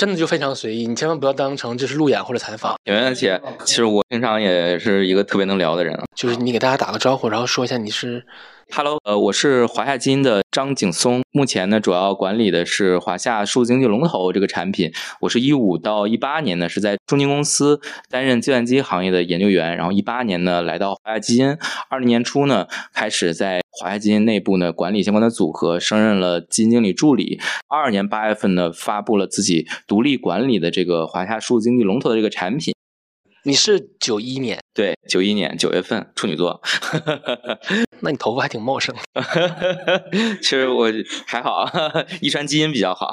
真的就非常随意，你千万不要当成这是路演或者采访。有而且其实我平常也是一个特别能聊的人。就是你给大家打个招呼，然后说一下你是。Hello，呃，我是华夏基因的张景松，目前呢主要管理的是华夏数字经济龙头这个产品。我是一五到一八年呢是在中金公司担任计算机行业的研究员，然后一八年呢来到华夏基因，二零年初呢开始在华夏基因内部呢管理相关的组合，升任了基金经理助理。二二年八月份呢发布了自己独立管理的这个华夏数字经济龙头的这个产品。你是九一年，对，九一年九月份，处女座。那你头发还挺茂盛。其实我还好，遗传基因比较好。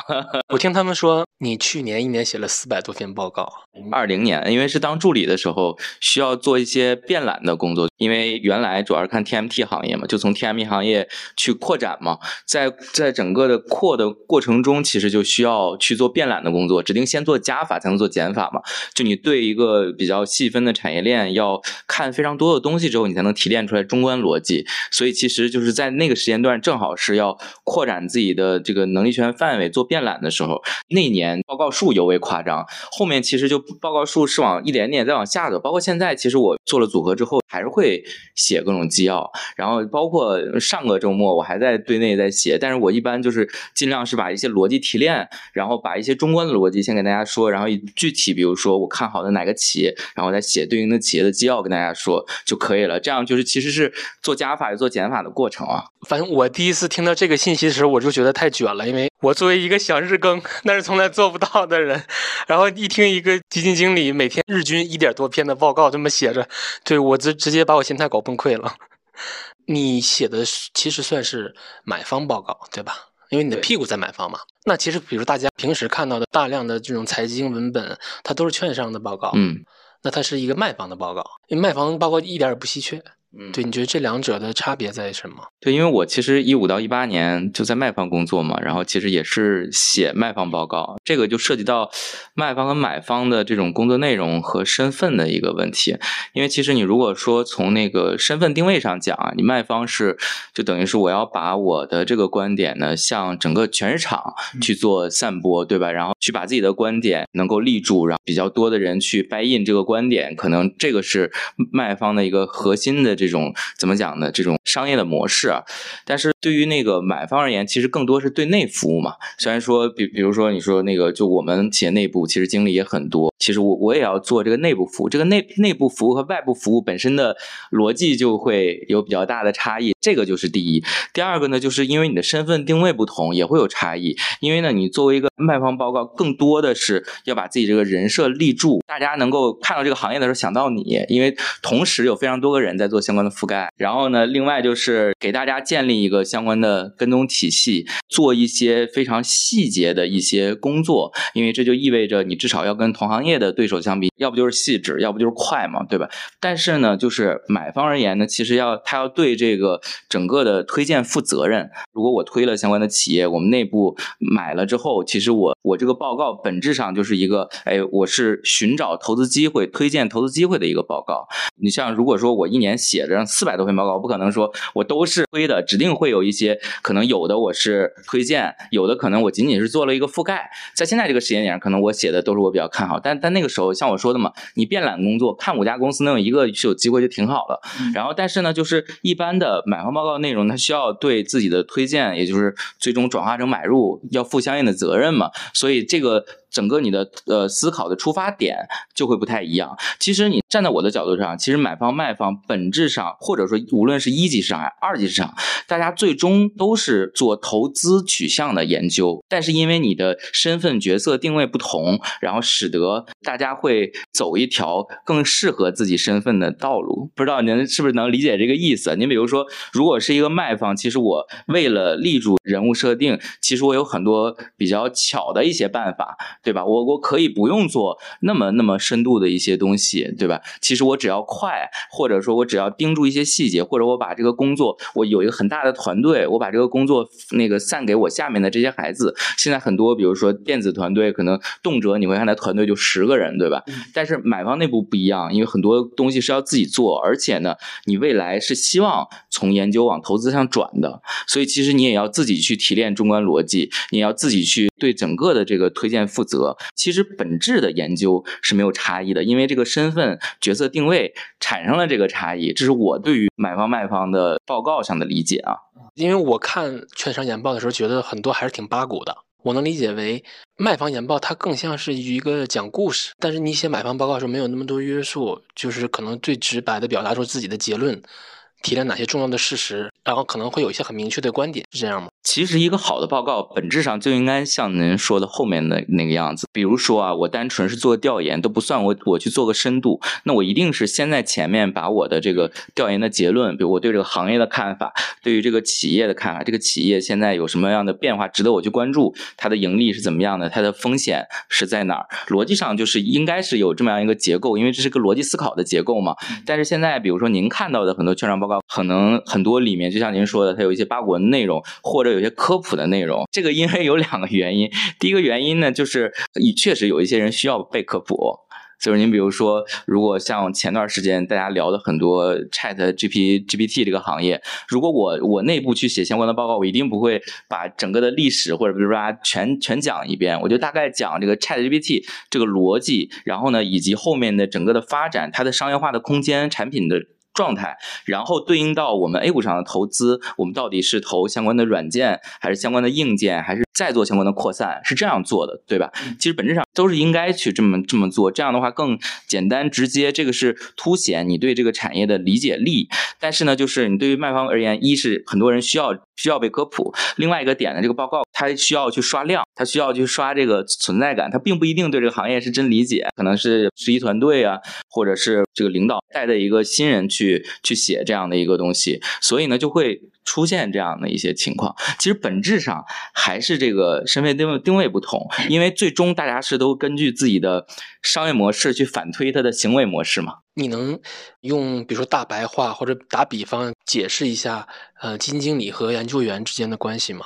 我听他们说，你去年一年写了四百多篇报告。二零年，因为是当助理的时候，需要做一些变懒的工作。因为原来主要是看 TMT 行业嘛，就从 TMT 行业去扩展嘛，在在整个的扩的过程中，其实就需要去做变懒的工作，指定先做加法才能做减法嘛。就你对一个比较要细分的产业链要看非常多的东西之后，你才能提炼出来中观逻辑。所以其实就是在那个时间段，正好是要扩展自己的这个能力圈范围，做变懒的时候，那年报告数尤为夸张。后面其实就报告数是往一点点再往下走，包括现在，其实我做了组合之后，还是会写各种纪要，然后包括上个周末我还在对内在写，但是我一般就是尽量是把一些逻辑提炼，然后把一些中观的逻辑先给大家说，然后具体比如说我看好的哪个企业，然后再写对应的企业的纪要跟大家说就可以了。这样就是其实是做加法也做减法的过程啊。反正我第一次听到这个信息的时候，我就觉得太卷了，因为我作为一个想日更 但是从来做不到的人，然后一听一个基金经理每天日均一点多篇的报告这么写着，对我直直接把我心态搞崩溃了。你写的其实算是买方报告对吧？因为你的屁股在买方嘛。那其实比如大家平时看到的大量的这种财经文本，它都是券商的报告，嗯，那它是一个卖方的报告，因为卖方报告一点也不稀缺。嗯，对，你觉得这两者的差别在什么？对，因为我其实一五到一八年就在卖方工作嘛，然后其实也是写卖方报告，这个就涉及到卖方和买方的这种工作内容和身份的一个问题。因为其实你如果说从那个身份定位上讲啊，你卖方是就等于是我要把我的这个观点呢向整个全市场去做散播，对吧？然后去把自己的观点能够立住，然后比较多的人去 buy in 这个观点，可能这个是卖方的一个核心的。这这种怎么讲呢？这种商业的模式啊，但是对于那个买方而言，其实更多是对内服务嘛。虽然说，比比如说你说那个，就我们企业内部其实经理也很多，其实我我也要做这个内部服务。这个内内部服务和外部服务本身的逻辑就会有比较大的差异，这个就是第一。第二个呢，就是因为你的身份定位不同，也会有差异。因为呢，你作为一个卖方报告，更多的是要把自己这个人设立住，大家能够看到这个行业的时候想到你，因为同时有非常多个人在做。相关的覆盖，然后呢，另外就是给大家建立一个相关的跟踪体系，做一些非常细节的一些工作，因为这就意味着你至少要跟同行业的对手相比，要不就是细致，要不就是快嘛，对吧？但是呢，就是买方而言呢，其实要他要对这个整个的推荐负责任。如果我推了相关的企业，我们内部买了之后，其实我我这个报告本质上就是一个，哎，我是寻找投资机会、推荐投资机会的一个报告。你像如果说我一年写写着四百多篇报告，我不可能说我都是推的，指定会有一些可能有的我是推荐，有的可能我仅仅是做了一个覆盖。在现在这个时间点，可能我写的都是我比较看好，但但那个时候像我说的嘛，你变懒工作看五家公司能有一个是有机会就挺好了。然后但是呢，就是一般的买方报告内容，它需要对自己的推荐，也就是最终转化成买入，要负相应的责任嘛。所以这个。整个你的呃思考的出发点就会不太一样。其实你站在我的角度上，其实买方卖方本质上，或者说无论是一级市场还是二级市场，大家最终都是做投资取向的研究。但是因为你的身份角色定位不同，然后使得大家会走一条更适合自己身份的道路。不知道您是不是能理解这个意思？您比如说，如果是一个卖方，其实我为了立住人物设定，其实我有很多比较巧的一些办法。对吧？我我可以不用做那么那么深度的一些东西，对吧？其实我只要快，或者说我只要盯住一些细节，或者我把这个工作，我有一个很大的团队，我把这个工作那个散给我下面的这些孩子。现在很多，比如说电子团队，可能动辄你会看他团队就十个人，对吧？但是买方内部不一样，因为很多东西是要自己做，而且呢，你未来是希望从研究往投资上转的，所以其实你也要自己去提炼中观逻辑，你要自己去对整个的这个推荐负。责。其实本质的研究是没有差异的，因为这个身份角色定位产生了这个差异。这是我对于买方卖方的报告上的理解啊。因为我看券商研报的时候，觉得很多还是挺八股的。我能理解为卖方研报，它更像是一个讲故事，但是你写买方报告的时候没有那么多约束，就是可能最直白的表达出自己的结论。提炼哪些重要的事实，然后可能会有一些很明确的观点，是这样吗？其实一个好的报告本质上就应该像您说的后面的那个样子。比如说啊，我单纯是做调研都不算，我我去做个深度，那我一定是先在前面把我的这个调研的结论，比如我对这个行业的看法，对于这个企业的看法，这个企业现在有什么样的变化值得我去关注，它的盈利是怎么样的，它的风险是在哪儿？逻辑上就是应该是有这么样一个结构，因为这是个逻辑思考的结构嘛。但是现在比如说您看到的很多券商报告，可能很多里面就像您说的，它有一些八股文内容，或者有些科普的内容。这个因为有两个原因，第一个原因呢，就是你确实有一些人需要被科普。就是您比如说，如果像前段时间大家聊的很多 Chat G P G P T 这个行业，如果我我内部去写相关的报告，我一定不会把整个的历史或者比如说全全讲一遍，我就大概讲这个 Chat G P T 这个逻辑，然后呢，以及后面的整个的发展，它的商业化的空间，产品的。状态，然后对应到我们 A 股上的投资，我们到底是投相关的软件，还是相关的硬件，还是再做相关的扩散？是这样做的，对吧？其实本质上都是应该去这么这么做，这样的话更简单直接。这个是凸显你对这个产业的理解力。但是呢，就是你对于卖方而言，一是很多人需要需要被科普，另外一个点呢，这个报告它需要去刷量，他需要去刷这个存在感，他并不一定对这个行业是真理解，可能是实习团队啊，或者是这个领导带的一个新人去。去写这样的一个东西，所以呢就会出现这样的一些情况。其实本质上还是这个身份定位定位不同，因为最终大家是都根据自己的商业模式去反推他的行为模式嘛。你能用比如说大白话或者打比方解释一下，呃，基金经理和研究员之间的关系吗？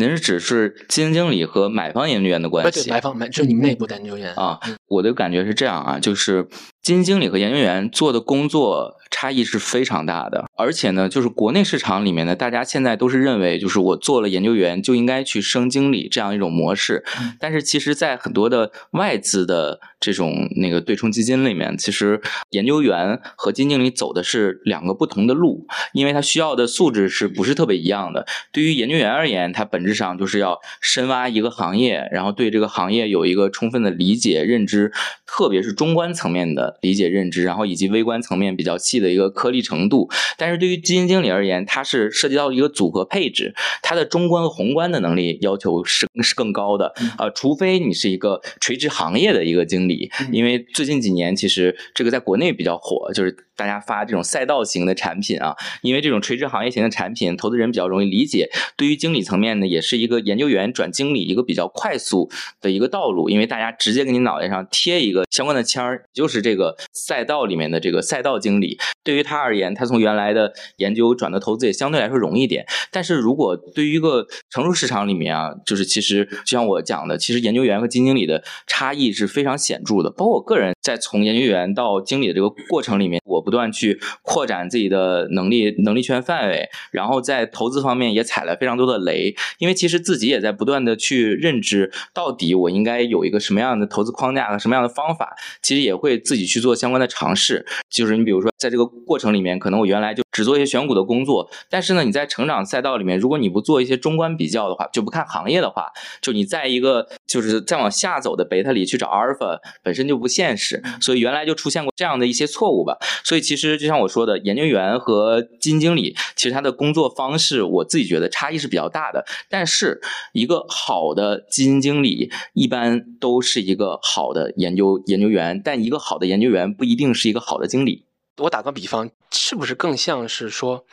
您是指是基金经理和买方研究员的关系？对，买方买就是你们内部的研究员啊。我的感觉是这样啊，就是基金经理和研究员做的工作差异是非常大的，而且呢，就是国内市场里面呢，大家现在都是认为，就是我做了研究员就应该去升经理这样一种模式。但是其实，在很多的外资的这种那个对冲基金里面，其实研究员和基金经理走的是两个不同的路，因为他需要的素质是不是特别一样的？对于研究员而言，他本质上就是要深挖一个行业，然后对这个行业有一个充分的理解认知。特别是中观层面的理解认知，然后以及微观层面比较细的一个颗粒程度。但是对于基金经理而言，它是涉及到一个组合配置，它的中观和宏观的能力要求是是更高的。呃，除非你是一个垂直行业的一个经理，因为最近几年其实这个在国内比较火，就是。大家发这种赛道型的产品啊，因为这种垂直行业型的产品，投资人比较容易理解。对于经理层面呢，也是一个研究员转经理一个比较快速的一个道路，因为大家直接给你脑袋上贴一个相关的签儿，就是这个赛道里面的这个赛道经理。对于他而言，他从原来的研究转到投资也相对来说容易点。但是如果对于一个成熟市场里面啊，就是其实就像我讲的，其实研究员和基金经理的差异是非常显著的。包括我个人在从研究员到经理的这个过程里面，我不。不断去扩展自己的能力能力圈范围，然后在投资方面也踩了非常多的雷，因为其实自己也在不断的去认知，到底我应该有一个什么样的投资框架和什么样的方法，其实也会自己去做相关的尝试。就是你比如说，在这个过程里面，可能我原来就只做一些选股的工作，但是呢，你在成长赛道里面，如果你不做一些中观比较的话，就不看行业的话，就你在一个就是再往下走的贝塔里去找阿尔法，本身就不现实，所以原来就出现过这样的一些错误吧。所以。其实就像我说的，研究员和基金经理，其实他的工作方式，我自己觉得差异是比较大的。但是，一个好的基金经理一般都是一个好的研究研究员，但一个好的研究员不一定是一个好的经理。我打个比方，是不是更像是说，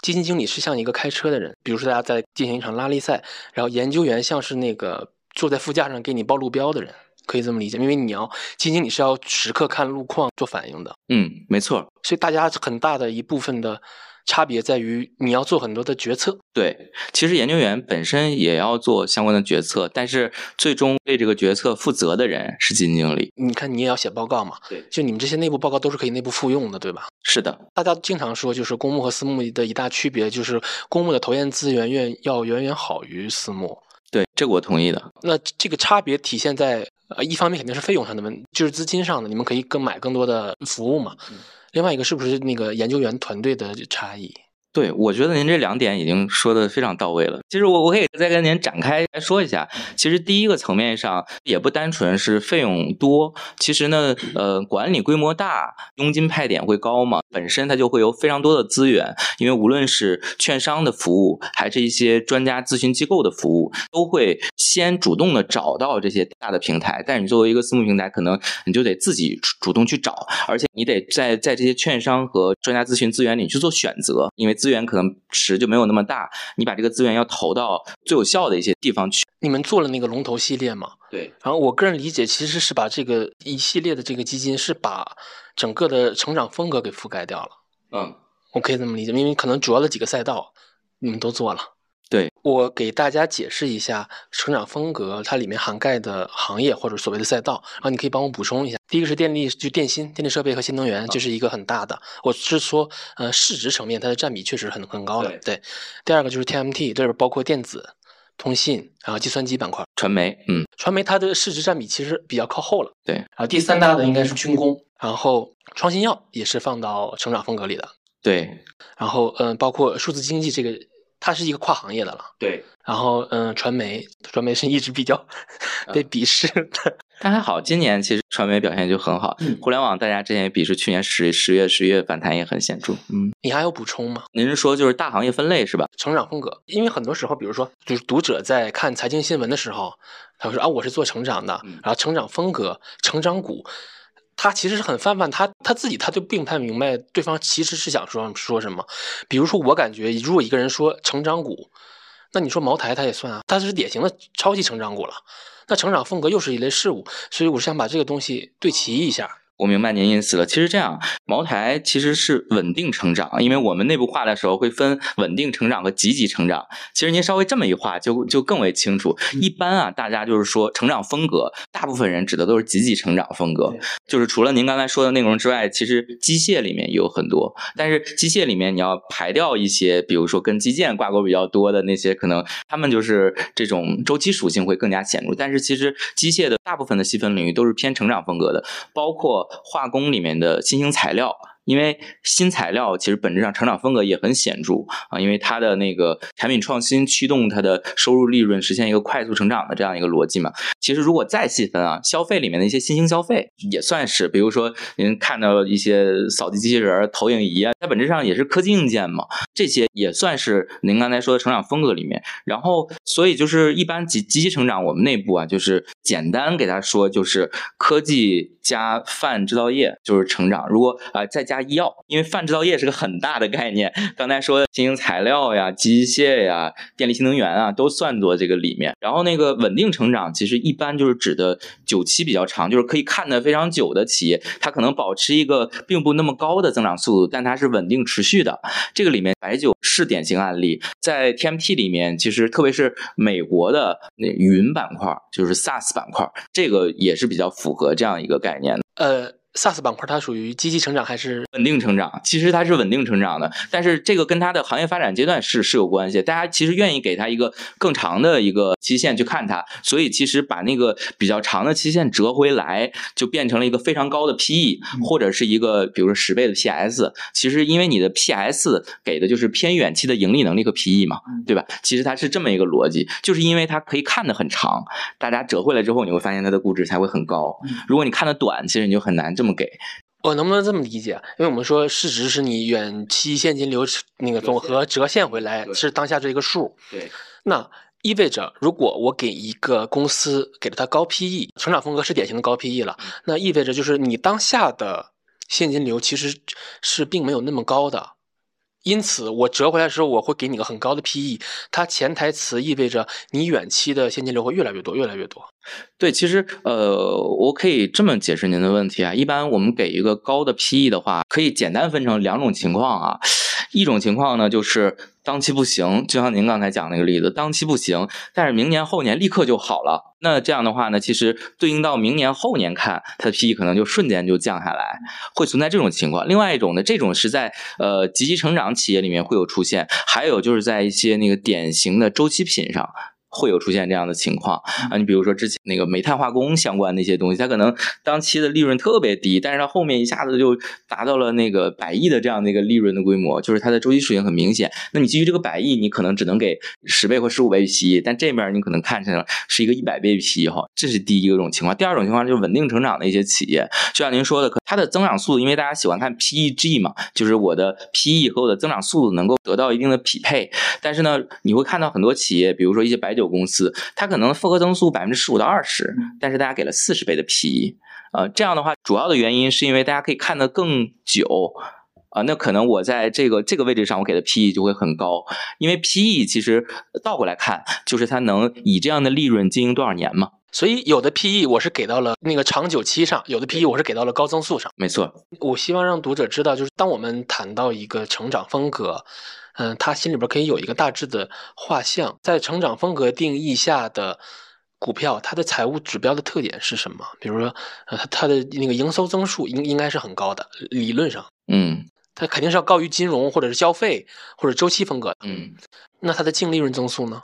基金经理是像一个开车的人，比如说大家在进行一场拉力赛，然后研究员像是那个坐在副驾上给你报路标的人。可以这么理解，因为你要基金经理是要时刻看路况做反应的。嗯，没错。所以大家很大的一部分的差别在于你要做很多的决策。对，其实研究员本身也要做相关的决策，但是最终为这个决策负责的人是基金经理。你看，你也要写报告嘛？对，就你们这些内部报告都是可以内部复用的，对吧？是的。大家经常说，就是公募和私募的一大区别，就是公募的投研资源远要远远好于私募。对，这个我同意的。那这个差别体现在呃，一方面肯定是费用上的问，就是资金上的，你们可以更买更多的服务嘛。另外一个是不是那个研究员团队的差异？对，我觉得您这两点已经说的非常到位了。其实我我可以再跟您展开来说一下。其实第一个层面上也不单纯是费用多，其实呢，呃，管理规模大，佣金派点会高嘛，本身它就会有非常多的资源。因为无论是券商的服务，还是一些专家咨询机构的服务，都会先主动的找到这些大的平台。但是你作为一个私募平台，可能你就得自己主动去找，而且你得在在这些券商和专家咨询资源里去做选择，因为。资源可能池就没有那么大，你把这个资源要投到最有效的一些地方去。你们做了那个龙头系列吗？对。然后我个人理解，其实是把这个一系列的这个基金是把整个的成长风格给覆盖掉了。嗯，我可以这么理解，因为可能主要的几个赛道你们都做了。对我给大家解释一下成长风格，它里面涵盖的行业或者所谓的赛道，然后你可以帮我补充一下。第一个是电力，就电芯、电力设备和新能源，这是一个很大的。我是说，呃，市值层面它的占比确实很很高的。对。第二个就是 TMT，这边包括电子、通信，然后计算机板块、传媒，嗯，传媒它的市值占比其实比较靠后了。对。然后第三大的应该是军工，然后创新药也是放到成长风格里的。对。然后，嗯，包括数字经济这个。它是一个跨行业的了，对。然后，嗯，传媒，传媒是一直比较 被鄙视的，但还好，今年其实传媒表现就很好。互联网大家之前也鄙视，去年十十月、十一月反弹也很显著。嗯，你还有补充吗？您是说就是大行业分类是吧？成长风格，因为很多时候，比如说，就是读者在看财经新闻的时候，他会说啊，我是做成长的，然后成长风格、成长股。他其实是很泛泛，他他自己他就并不太明白对方其实是想说说什么。比如说，我感觉如果一个人说成长股，那你说茅台他也算啊，他是典型的超级成长股了。那成长风格又是一类事物，所以我是想把这个东西对齐一下。我明白您意思了。其实这样，茅台其实是稳定成长，因为我们内部化的时候会分稳定成长和积极成长。其实您稍微这么一画，就就更为清楚。一般啊，大家就是说成长风格，大部分人指的都是积极成长风格。就是除了您刚才说的内容之外，其实机械里面也有很多。但是机械里面你要排掉一些，比如说跟基建挂钩比较多的那些，可能他们就是这种周期属性会更加显著。但是其实机械的大部分的细分领域都是偏成长风格的，包括。化工里面的新型材料。因为新材料其实本质上成长风格也很显著啊，因为它的那个产品创新驱动它的收入利润实现一个快速成长的这样一个逻辑嘛。其实如果再细分啊，消费里面的一些新兴消费也算是，比如说您看到一些扫地机器人、投影仪啊，它本质上也是科技硬件嘛，这些也算是您刚才说的成长风格里面。然后，所以就是一般积积极成长，我们内部啊就是简单给他说，就是科技加泛制造业就是成长。如果啊再加。医药，因为泛制造业是个很大的概念。刚才说新型材料呀、机械呀、电力新能源啊，都算作这个里面。然后那个稳定成长，其实一般就是指的久期比较长，就是可以看得非常久的企业，它可能保持一个并不那么高的增长速度，但它是稳定持续的。这个里面白酒是典型案例，在 TMT 里面，其实特别是美国的那云板块，就是 SaaS 板块，这个也是比较符合这样一个概念的。呃。SaaS 板块它属于积极成长还是稳定成长？其实它是稳定成长的，但是这个跟它的行业发展阶段是是有关系。大家其实愿意给它一个更长的一个期限去看它，所以其实把那个比较长的期限折回来，就变成了一个非常高的 PE，或者是一个比如说十倍的 PS。其实因为你的 PS 给的就是偏远期的盈利能力和 PE 嘛，对吧？其实它是这么一个逻辑，就是因为它可以看得很长，大家折回来之后，你会发现它的估值才会很高。如果你看的短，其实你就很难这。这么给，我能不能这么理解？因为我们说市值是你远期现金流那个总和折现回来是当下这一个数。对，那意味着如果我给一个公司给了它高 PE，成长风格是典型的高 PE 了，那意味着就是你当下的现金流其实是并没有那么高的。因此，我折回来的时候，我会给你个很高的 PE。它潜台词意味着你远期的现金流会越来越多，越来越多。对，其实呃，我可以这么解释您的问题啊。一般我们给一个高的 PE 的话，可以简单分成两种情况啊。一种情况呢，就是当期不行，就像您刚才讲那个例子，当期不行，但是明年后年立刻就好了。那这样的话呢，其实对应到明年后年看，它的 PE 可能就瞬间就降下来，会存在这种情况。另外一种呢，这种是在呃积极成长企业里面会有出现，还有就是在一些那个典型的周期品上。会有出现这样的情况啊。你比如说之前那个煤炭化工相关的一些东西，它可能当期的利润特别低，但是它后面一下子就达到了那个百亿的这样的一个利润的规模，就是它的周期属性很明显。那你基于这个百亿，你可能只能给十倍或十五倍 PE，但这面你可能看成是一个一百倍 PE 哈，这是第一个种情况。第二种情况就是稳定成长的一些企业，就像您说的，它的增长速度，因为大家喜欢看 PEG 嘛，就是我的 PE 和我的增长速度能够得到一定的匹配。但是呢，你会看到很多企业，比如说一些白酒公司，它可能复合增速百分之十五到二十，但是大家给了四十倍的 PE，呃，这样的话，主要的原因是因为大家可以看得更久。啊，那可能我在这个这个位置上，我给的 PE 就会很高，因为 PE 其实倒过来看，就是它能以这样的利润经营多少年嘛。所以有的 PE 我是给到了那个长久期上，有的 PE 我是给到了高增速上。没错，我希望让读者知道，就是当我们谈到一个成长风格，嗯，他心里边可以有一个大致的画像，在成长风格定义下的股票，它的财务指标的特点是什么？比如说，呃，它的那个营收增速应应该是很高的，理论上，嗯。它肯定是要高于金融或者是消费或者周期风格的，嗯，那它的净利润增速呢？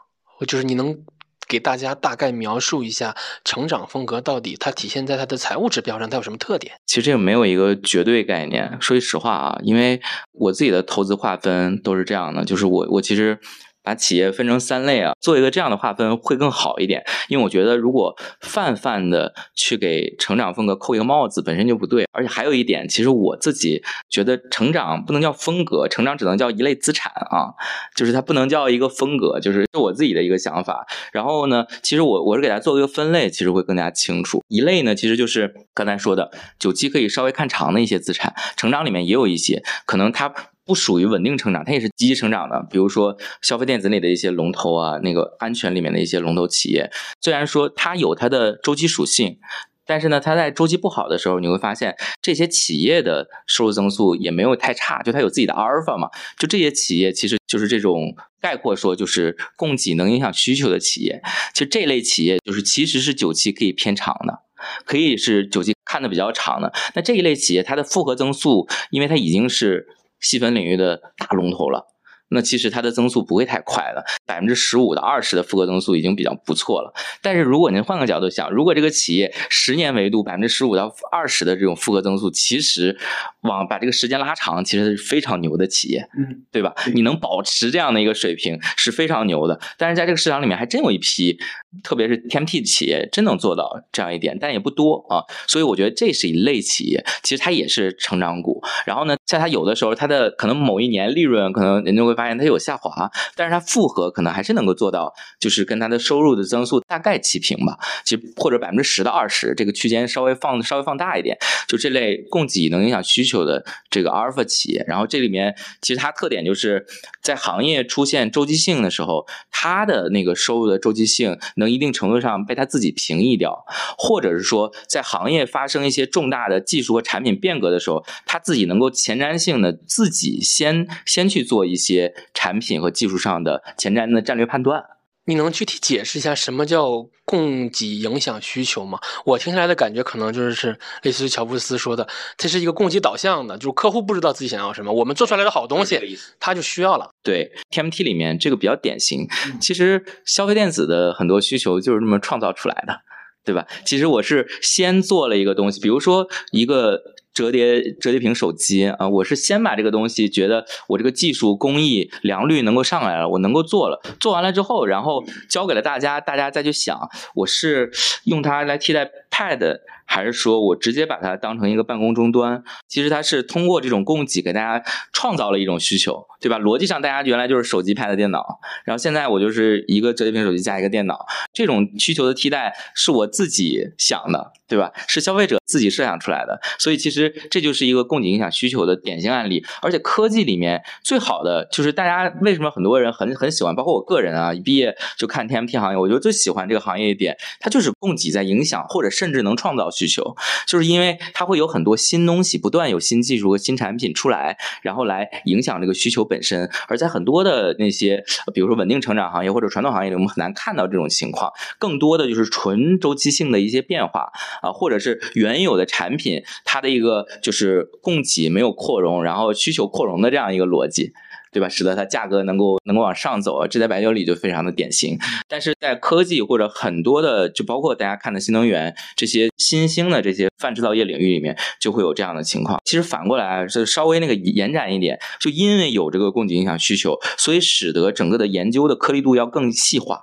就是你能给大家大概描述一下成长风格到底它体现在它的财务指标上它有什么特点？其实这个没有一个绝对概念。说句实话啊，因为我自己的投资划分都是这样的，就是我我其实。把企业分成三类啊，做一个这样的划分会更好一点。因为我觉得，如果泛泛的去给成长风格扣一个帽子，本身就不对。而且还有一点，其实我自己觉得，成长不能叫风格，成长只能叫一类资产啊，就是它不能叫一个风格，就是是我自己的一个想法。然后呢，其实我我是给它做一个分类，其实会更加清楚。一类呢，其实就是刚才说的，久期可以稍微看长的一些资产，成长里面也有一些，可能它。不属于稳定成长，它也是积极成长的。比如说消费电子里的一些龙头啊，那个安全里面的一些龙头企业，虽然说它有它的周期属性，但是呢，它在周期不好的时候，你会发现这些企业的收入增速也没有太差，就它有自己的阿尔法嘛。就这些企业其实就是这种概括说，就是供给能影响需求的企业。其实这类企业就是其实是久期可以偏长的，可以是久期看的比较长的。那这一类企业它的复合增速，因为它已经是。细分领域的大龙头了。那其实它的增速不会太快的，百分之十五到二十的复合增速已经比较不错了。但是如果您换个角度想，如果这个企业十年维度百分之十五到二十的这种复合增速，其实往把这个时间拉长，其实是非常牛的企业，嗯，对吧？你能保持这样的一个水平是非常牛的。但是在这个市场里面，还真有一批，特别是 TMT 企业，真能做到这样一点，但也不多啊。所以我觉得这是一类企业，其实它也是成长股。然后呢，在它有的时候，它的可能某一年利润可能人就会。发现它有下滑，但是它复合可能还是能够做到，就是跟它的收入的增速大概齐平吧。其实或者百分之十到二十这个区间稍微放稍微放大一点，就这类供给能影响需求的这个阿尔法企业。然后这里面其实它特点就是在行业出现周期性的时候，它的那个收入的周期性能一定程度上被他自己平抑掉，或者是说在行业发生一些重大的技术和产品变革的时候，他自己能够前瞻性的自己先先去做一些。产品和技术上的前瞻的战略判断，你能具体解释一下什么叫供给影响需求吗？我听下来的感觉可能就是类似于乔布斯说的，它是一个供给导向的，就是客户不知道自己想要什么，我们做出来的好东西，他就需要了。对，TMT 里面这个比较典型。其实消费电子的很多需求就是这么创造出来的，对吧？其实我是先做了一个东西，比如说一个。折叠折叠屏手机啊，我是先把这个东西觉得我这个技术工艺良率能够上来了，我能够做了，做完了之后，然后交给了大家，大家再去想，我是用它来替代 Pad，还是说我直接把它当成一个办公终端？其实它是通过这种供给给大家创造了一种需求，对吧？逻辑上大家原来就是手机、Pad、电脑，然后现在我就是一个折叠屏手机加一个电脑，这种需求的替代是我自己想的，对吧？是消费者自己设想出来的，所以其实。这就是一个供给影响需求的典型案例，而且科技里面最好的就是大家为什么很多人很很喜欢，包括我个人啊，一毕业就看 TMT 行业，我觉得最喜欢这个行业一点，它就是供给在影响，或者甚至能创造需求，就是因为它会有很多新东西，不断有新技术和新产品出来，然后来影响这个需求本身。而在很多的那些，比如说稳定成长行业或者传统行业里，我们很难看到这种情况，更多的就是纯周期性的一些变化啊，或者是原有的产品它的一个。就是供给没有扩容，然后需求扩容的这样一个逻辑，对吧？使得它价格能够能够往上走，这在白酒里就非常的典型。但是在科技或者很多的，就包括大家看的新能源这些新兴的这些泛制造业领域里面，就会有这样的情况。其实反过来是稍微那个延展一点，就因为有这个供给影响需求，所以使得整个的研究的颗粒度要更细化。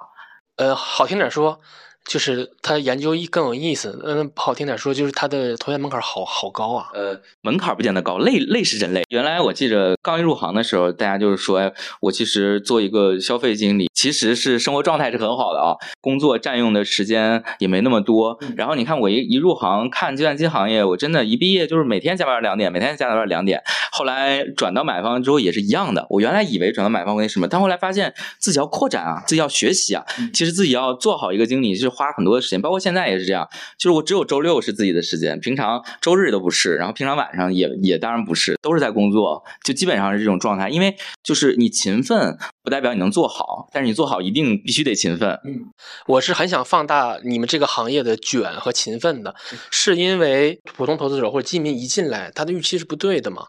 呃，好听点说。就是他研究更有意思，嗯，不好听点说，就是他的投研门槛好好高啊。呃，门槛不见得高，累累是真累。原来我记着刚一入行的时候，大家就是说，哎，我其实做一个消费经理，其实是生活状态是很好的啊，工作占用的时间也没那么多。然后你看我一一入行看计算机行业，我真的一毕业就是每天加班两点，每天加班两点。后来转到买方之后也是一样的，我原来以为转到买方为什么，但后来发现自己要扩展啊，自己要学习啊，其实自己要做好一个经理是。花很多的时间，包括现在也是这样，就是我只有周六是自己的时间，平常周日都不是，然后平常晚上也也当然不是，都是在工作，就基本上是这种状态。因为就是你勤奋不代表你能做好，但是你做好一定必须得勤奋。嗯，我是很想放大你们这个行业的卷和勤奋的，是因为普通投资者或者基民一进来，他的预期是不对的嘛。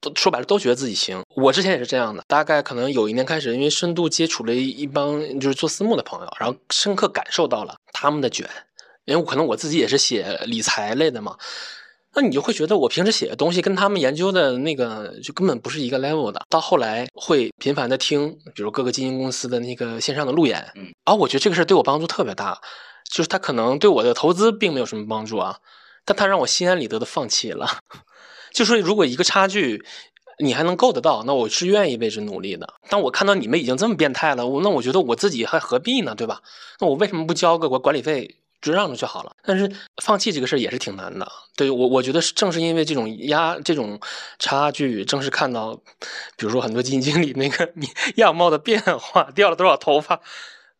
都说白了，都觉得自己行。我之前也是这样的，大概可能有一年开始，因为深度接触了一帮就是做私募的朋友，然后深刻感受到了他们的卷。因为可能我自己也是写理财类的嘛，那你就会觉得我平时写的东西跟他们研究的那个就根本不是一个 level 的。到后来会频繁的听，比如各个基金公司的那个线上的路演，嗯，然后我觉得这个事儿对我帮助特别大，就是他可能对我的投资并没有什么帮助啊，但他让我心安理得的放弃了。就说如果一个差距你还能够得到，那我是愿意为之努力的。但我看到你们已经这么变态了，我那我觉得我自己还何必呢，对吧？那我为什么不交个管管理费就让出去好了？但是放弃这个事儿也是挺难的。对我，我觉得正是因为这种压这种差距，正是看到，比如说很多基金经理那个 你样貌的变化，掉了多少头发。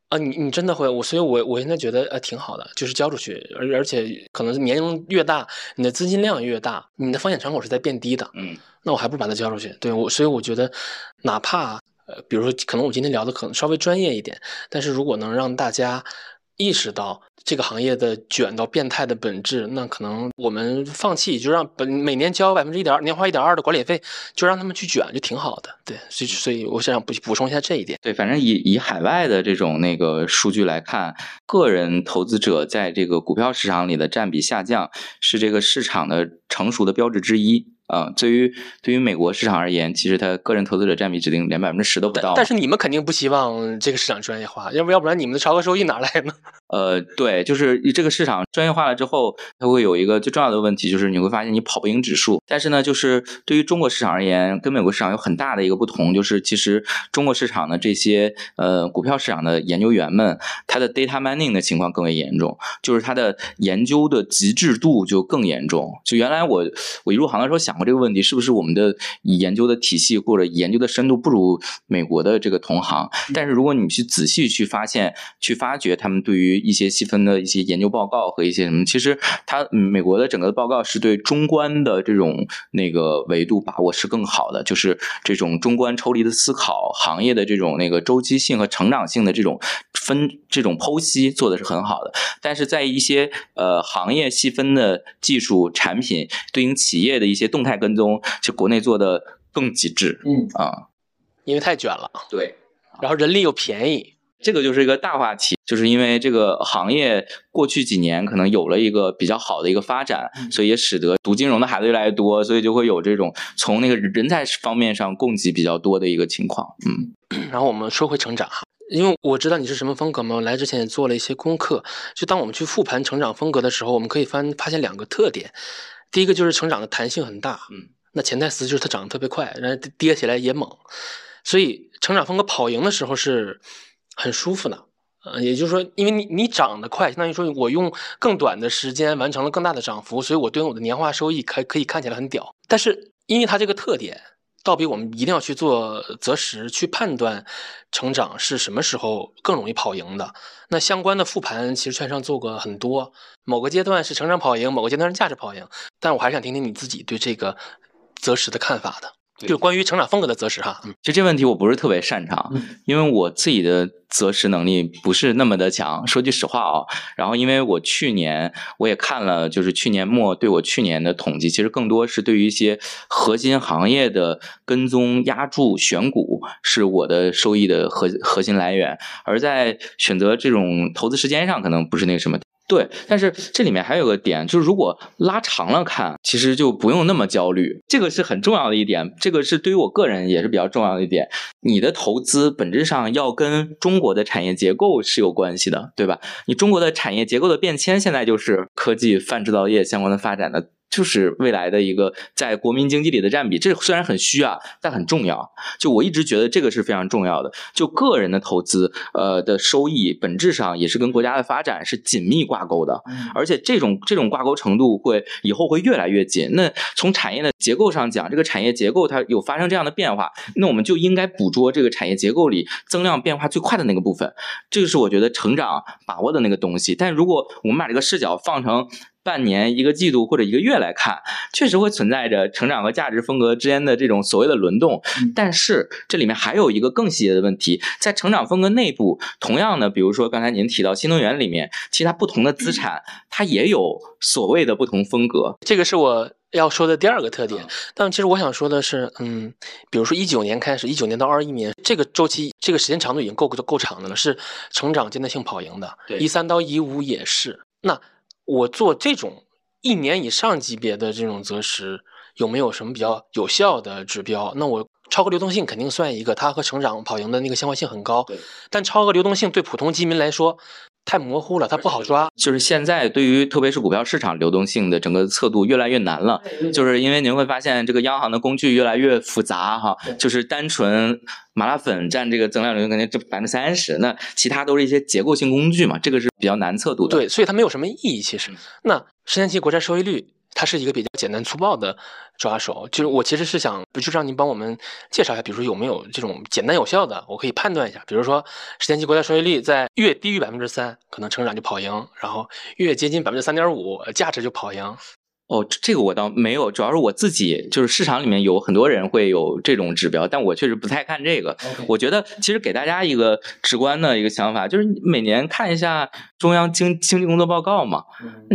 啊，你你真的会我，所以我我现在觉得呃挺好的，就是交出去，而而且可能年龄越大，你的资金量越大，你的风险敞口是在变低的，嗯，那我还不如把它交出去，对我，所以我觉得，哪怕呃，比如说可能我今天聊的可能稍微专业一点，但是如果能让大家意识到。这个行业的卷到变态的本质，那可能我们放弃，就让本每年交百分之一点二，年化一点二的管理费，就让他们去卷，就挺好的。对，所以所以我想补补充一下这一点。对，反正以以海外的这种那个数据来看，个人投资者在这个股票市场里的占比下降，是这个市场的成熟的标志之一。啊，对于对于美国市场而言，其实它个人投资者占比指定连百分之十都不到。但是你们肯定不希望这个市场专业化，要不要不然你们的超额收益哪来呢？呃，对，就是这个市场专业化了之后，它会有一个最重要的问题，就是你会发现你跑不赢指数。但是呢，就是对于中国市场而言，跟美国市场有很大的一个不同，就是其实中国市场的这些呃股票市场的研究员们，他的 data mining 的情况更为严重，就是他的研究的极致度就更严重。就原来我我一入行的时候想。这个问题是不是我们的研究的体系或者研究的深度不如美国的这个同行？但是如果你去仔细去发现、去发掘他们对于一些细分的一些研究报告和一些什么，其实他美国的整个的报告是对中观的这种那个维度把握是更好的，就是这种中观抽离的思考、行业的这种那个周期性和成长性的这种分、这种剖析做的是很好的。但是在一些呃行业细分的技术产品对应企业的一些动态。太跟踪，就国内做的更极致，嗯啊，因为太卷了，对，然后人力又便宜，这个就是一个大话题，就是因为这个行业过去几年可能有了一个比较好的一个发展，所以也使得读金融的孩子越来越多，所以就会有这种从那个人才方面上供给比较多的一个情况，嗯。然后我们说回成长哈，因为我知道你是什么风格嘛，我来之前也做了一些功课，就当我们去复盘成长风格的时候，我们可以发发现两个特点。第一个就是成长的弹性很大，嗯，那潜台词就是它涨得特别快，然后跌起来也猛，所以成长风格跑赢的时候是很舒服的，呃，也就是说，因为你你涨得快，相当于说我用更短的时间完成了更大的涨幅，所以我对应我的年化收益可可以看起来很屌，但是因为它这个特点。倒比我们一定要去做择时去判断成长是什么时候更容易跑赢的。那相关的复盘其实券商做过很多，某个阶段是成长跑赢，某个阶段是价值跑赢。但我还是想听听你自己对这个择时的看法的。就关于成长风格的择时哈，其实这问题我不是特别擅长，因为我自己的择时能力不是那么的强。说句实话啊，然后因为我去年我也看了，就是去年末对我去年的统计，其实更多是对于一些核心行业的跟踪、压住、选股，是我的收益的核核心来源，而在选择这种投资时间上，可能不是那个什么。对，但是这里面还有个点，就是如果拉长了看，其实就不用那么焦虑，这个是很重要的一点，这个是对于我个人也是比较重要的一点。你的投资本质上要跟中国的产业结构是有关系的，对吧？你中国的产业结构的变迁，现在就是科技、泛制造业相关的发展的。就是未来的一个在国民经济里的占比，这虽然很虚啊，但很重要。就我一直觉得这个是非常重要的。就个人的投资，呃的收益本质上也是跟国家的发展是紧密挂钩的，而且这种这种挂钩程度会以后会越来越紧。那从产业的结构上讲，这个产业结构它有发生这样的变化，那我们就应该捕捉这个产业结构里增量变化最快的那个部分，这个是我觉得成长把握的那个东西。但如果我们把这个视角放成。半年、一个季度或者一个月来看，确实会存在着成长和价值风格之间的这种所谓的轮动。但是这里面还有一个更细节的问题，在成长风格内部，同样的，比如说刚才您提到新能源里面，其他不同的资产它也有所谓的不同风格。这个是我要说的第二个特点。但其实我想说的是，嗯，比如说一九年开始，一九年到二一年这个周期，这个时间长度已经够够长的了，是成长阶段性跑赢的。一三到一五也是。那我做这种一年以上级别的这种择时，有没有什么比较有效的指标？那我超额流动性肯定算一个，它和成长跑赢的那个相关性很高。但超额流动性对普通基民来说。太模糊了，它不好抓。就是现在，对于特别是股票市场流动性的整个测度越来越难了，就是因为您会发现这个央行的工具越来越复杂哈。就是单纯麻辣粉占这个增量流动性这百分之三十，那其他都是一些结构性工具嘛，这个是比较难测度的。对，所以它没有什么意义。其实，那十年期国债收益率。它是一个比较简单粗暴的抓手，就是我其实是想，就让您帮我们介绍一下，比如说有没有这种简单有效的，我可以判断一下，比如说十年期国债收益率在越低于百分之三，可能成长就跑赢，然后越接近百分之三点五，价值就跑赢。哦，这个我倒没有，主要是我自己就是市场里面有很多人会有这种指标，但我确实不太看这个。我觉得其实给大家一个直观的一个想法，就是每年看一下中央经经济工作报告嘛，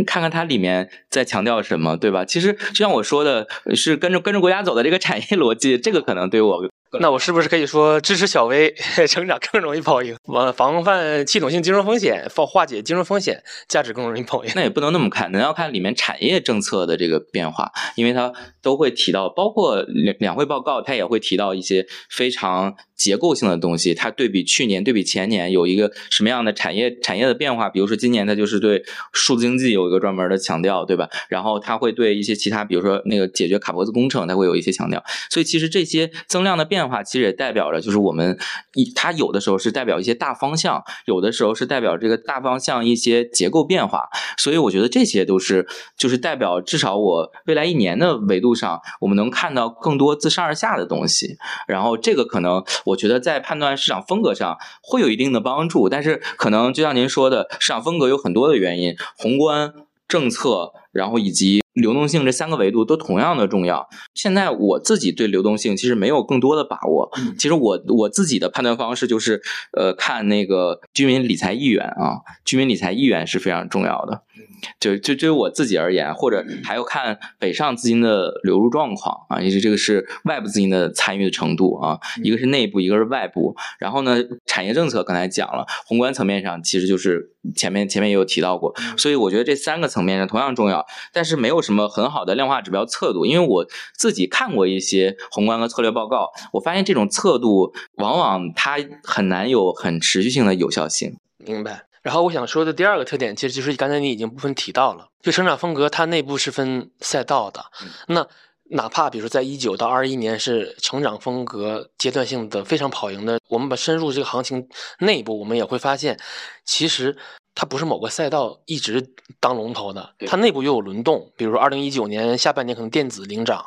看看它里面在强调什么，对吧？其实就像我说的，是跟着跟着国家走的这个产业逻辑，这个可能对我。那我是不是可以说支持小微 成长更容易跑赢？防防范系统性金融风险，化化解金融风险，价值更容易跑赢？那也不能那么看，那要看里面产业政策的这个变化，因为它都会提到，包括两两会报告，它也会提到一些非常。结构性的东西，它对比去年、对比前年有一个什么样的产业产业的变化？比如说今年它就是对数字经济有一个专门的强调，对吧？然后它会对一些其他，比如说那个解决卡脖子工程，它会有一些强调。所以其实这些增量的变化，其实也代表着就是我们一它有的时候是代表一些大方向，有的时候是代表这个大方向一些结构变化。所以我觉得这些都是就是代表至少我未来一年的维度上，我们能看到更多自上而下的东西。然后这个可能。我觉得在判断市场风格上会有一定的帮助，但是可能就像您说的，市场风格有很多的原因，宏观政策，然后以及流动性这三个维度都同样的重要。现在我自己对流动性其实没有更多的把握，其实我我自己的判断方式就是，呃，看那个居民理财意愿啊，居民理财意愿是非常重要的。就就对于我自己而言，或者还要看北上资金的流入状况啊，也是这个是外部资金的参与的程度啊，一个是内部，一个是外部。然后呢，产业政策刚才讲了，宏观层面上其实就是前面前面也有提到过，所以我觉得这三个层面上同样重要，但是没有什么很好的量化指标测度，因为我自己看过一些宏观和策略报告，我发现这种测度往往它很难有很持续性的有效性。明白。然后我想说的第二个特点，其实就是刚才你已经部分提到了，就成长风格它内部是分赛道的。那哪怕比如说在一九到二一年是成长风格阶段性的非常跑赢的，我们把深入这个行情内部，我们也会发现，其实它不是某个赛道一直当龙头的，它内部又有轮动。比如说二零一九年下半年可能电子领涨，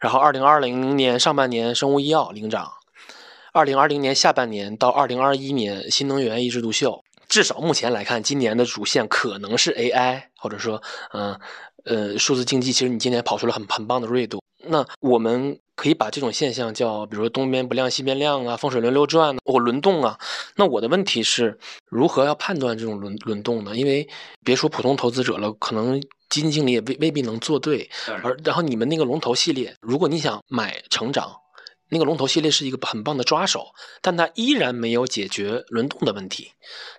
然后二零二零年上半年生物医药领涨，二零二零年下半年到二零二一年新能源一枝独秀。至少目前来看，今年的主线可能是 AI，或者说，嗯，呃，数字经济。其实你今年跑出了很很棒的锐度。那我们可以把这种现象叫，比如说东边不亮西边亮啊，风水轮流转，或轮动啊。那我的问题是，如何要判断这种轮轮动呢？因为别说普通投资者了，可能基金经理也未未必能做对。而然后你们那个龙头系列，如果你想买成长。那个龙头系列是一个很棒的抓手，但它依然没有解决轮动的问题。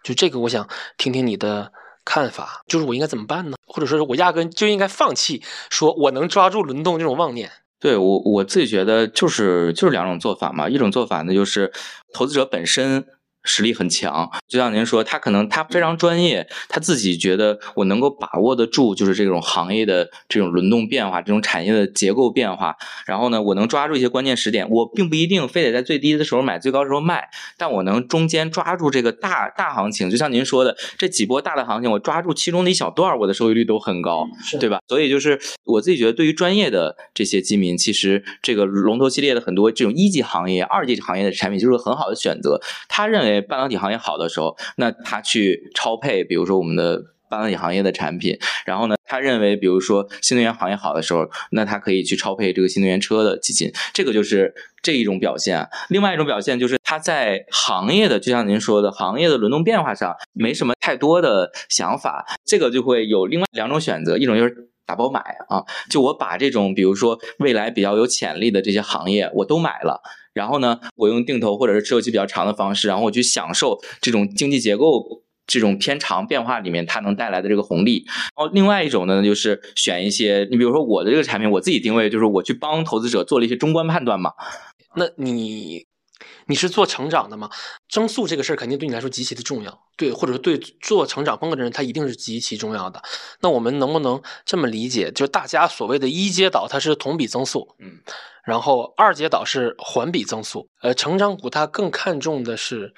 就这个，我想听听你的看法，就是我应该怎么办呢？或者说是我压根就应该放弃，说我能抓住轮动这种妄念？对我我自己觉得就是就是两种做法嘛，一种做法呢就是投资者本身。实力很强，就像您说，他可能他非常专业，他自己觉得我能够把握得住，就是这种行业的这种轮动变化，这种产业的结构变化。然后呢，我能抓住一些关键时点，我并不一定非得在最低的时候买，最高时候卖，但我能中间抓住这个大大行情。就像您说的，这几波大的行情，我抓住其中的一小段，我的收益率都很高，对吧？所以就是我自己觉得，对于专业的这些基民，其实这个龙头系列的很多这种一级行业、二级行业的产品就是很好的选择。他认为。半导体行业好的时候，那他去超配，比如说我们的半导体行业的产品。然后呢，他认为，比如说新能源行业好的时候，那他可以去超配这个新能源车的基金。这个就是这一种表现。另外一种表现就是他在行业的，就像您说的，行业的轮动变化上没什么太多的想法。这个就会有另外两种选择，一种就是打包买啊，就我把这种比如说未来比较有潜力的这些行业我都买了。然后呢，我用定投或者是持有期比较长的方式，然后我去享受这种经济结构这种偏长变化里面它能带来的这个红利。然后另外一种呢，就是选一些，你比如说我的这个产品，我自己定位就是我去帮投资者做了一些中观判断嘛。那你你是做成长的吗？增速这个事儿肯定对你来说极其的重要，对，或者说对做成长风格的人，他一定是极其重要的。那我们能不能这么理解，就是大家所谓的一阶导，它是同比增速，嗯。然后二阶导是环比增速，呃，成长股它更看重的是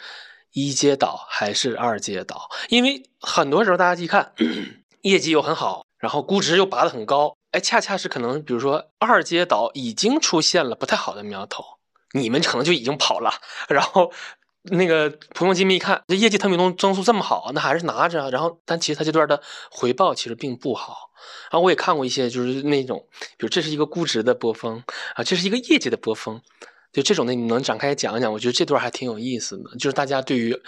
一阶导还是二阶导？因为很多时候大家一看 业绩又很好，然后估值又拔得很高，哎，恰恰是可能比如说二阶导已经出现了不太好的苗头，你们可能就已经跑了，然后。那个普通基密一看，这业绩特别增增速这么好，那还是拿着。然后，但其实它这段的回报其实并不好。然后我也看过一些，就是那种，比如这是一个估值的波峰啊，这是一个业绩的波峰，就这种的，你能展开讲一讲？我觉得这段还挺有意思的，就是大家对于。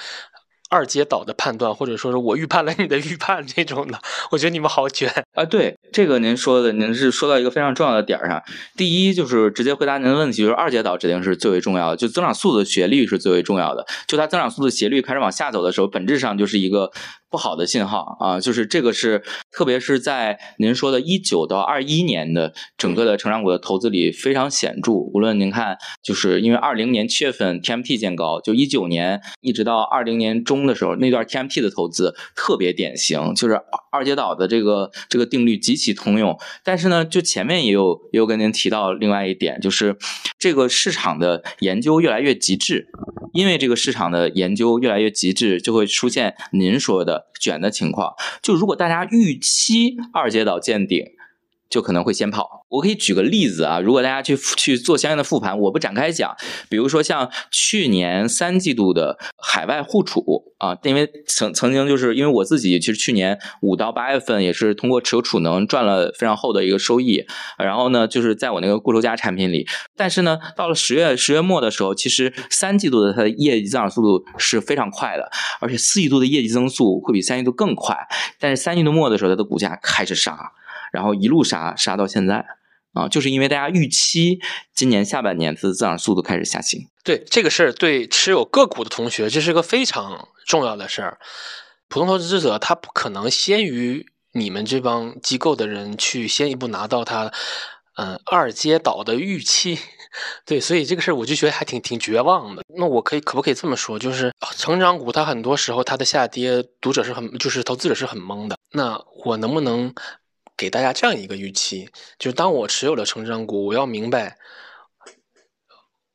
二阶导的判断，或者说是我预判了你的预判这种的，我觉得你们好卷啊！对这个您说的，您是说到一个非常重要的点儿上。第一就是直接回答您的问题，就是二阶导指定是最为重要的，就增长速度的斜率是最为重要的。就它增长速度斜率开始往下走的时候，本质上就是一个。不好的信号啊，就是这个是，特别是在您说的一九到二一年的整个的成长股的投资里非常显著。无论您看，就是因为二零年七月份 TMT 见高，就一九年一直到二零年中的时候，那段 TMT 的投资特别典型，就是二阶岛的这个这个定律极其通用。但是呢，就前面也有也有跟您提到另外一点，就是这个市场的研究越来越极致，因为这个市场的研究越来越极致，就会出现您说的。卷的情况，就如果大家预期二阶岛见顶。就可能会先跑。我可以举个例子啊，如果大家去去做相应的复盘，我不展开讲。比如说像去年三季度的海外互储啊，因为曾曾经就是因为我自己其实去年五到八月份也是通过持有储能赚了非常厚的一个收益。然后呢，就是在我那个固收加产品里，但是呢，到了十月十月末的时候，其实三季度的它的业绩增长速度是非常快的，而且四季度的业绩增速会比三季度更快。但是三季度末的时候，它的股价开始杀。然后一路杀杀到现在啊，就是因为大家预期今年下半年它的增长速度开始下行。对这个事儿，对持有个股的同学，这是个非常重要的事儿。普通投资者他不可能先于你们这帮机构的人去先一步拿到他嗯二阶倒的预期。对，所以这个事儿我就觉得还挺挺绝望的。那我可以可不可以这么说，就是成长股它很多时候它的下跌，读者是很就是投资者是很懵的。那我能不能？给大家这样一个预期，就是当我持有了成长股，我要明白，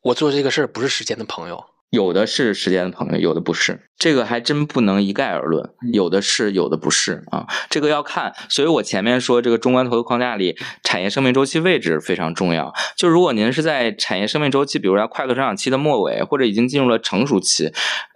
我做这个事儿不是时间的朋友。有的是时间的朋友，有的不是，这个还真不能一概而论。有的是，有的不是啊，这个要看。所以我前面说，这个中观投资框架里，产业生命周期位置非常重要。就如果您是在产业生命周期，比如说快速成长期的末尾，或者已经进入了成熟期，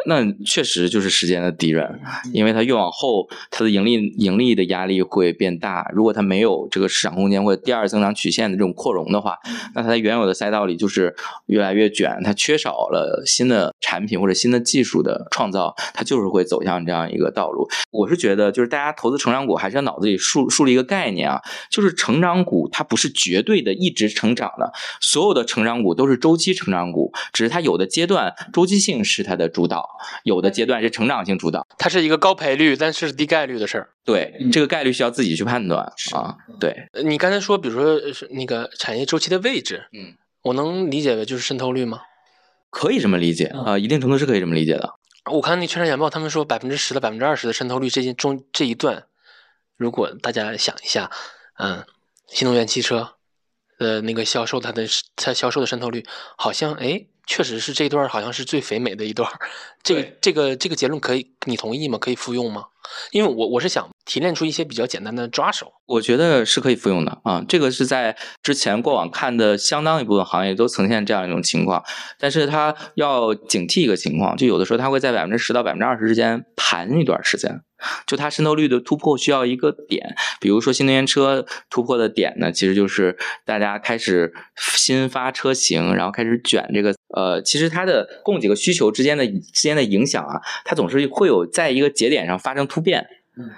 那确实就是时间的敌人，因为它越往后，它的盈利盈利的压力会变大。如果它没有这个市场空间或者第二增长曲线的这种扩容的话，那它在原有的赛道里就是越来越卷，它缺少了新的。的产品或者新的技术的创造，它就是会走向这样一个道路。我是觉得，就是大家投资成长股，还是要脑子里树树立一个概念啊，就是成长股它不是绝对的一直成长的，所有的成长股都是周期成长股，只是它有的阶段周期性是它的主导，有的阶段是成长性主导。它是一个高赔率，但是低概率的事儿。对，这个概率需要自己去判断啊。对，呃你刚才说，比如说是那个产业周期的位置，嗯，我能理解为就是渗透率吗？可以这么理解啊、一定程度是可以这么理解的。我看那《券商研报》，他们说百分之十到百分之二十的渗透率，这些中这一段，如果大家想一下，嗯，新能源汽车的那个销售，它的它销售的渗透率，好像哎，确实是这一段好像是最肥美的一段。这个这个这个结论可以，你同意吗？可以复用吗？因为我我是想提炼出一些比较简单的抓手。我觉得是可以复用的啊，这个是在之前过往看的相当一部分行业都呈现这样一种情况，但是它要警惕一个情况，就有的时候它会在百分之十到百分之二十之间盘一段时间，就它渗透率的突破需要一个点，比如说新能源车突破的点呢，其实就是大家开始新发车型，然后开始卷这个呃，其实它的供给和需求之间的之间的影响啊，它总是会有在一个节点上发生突变。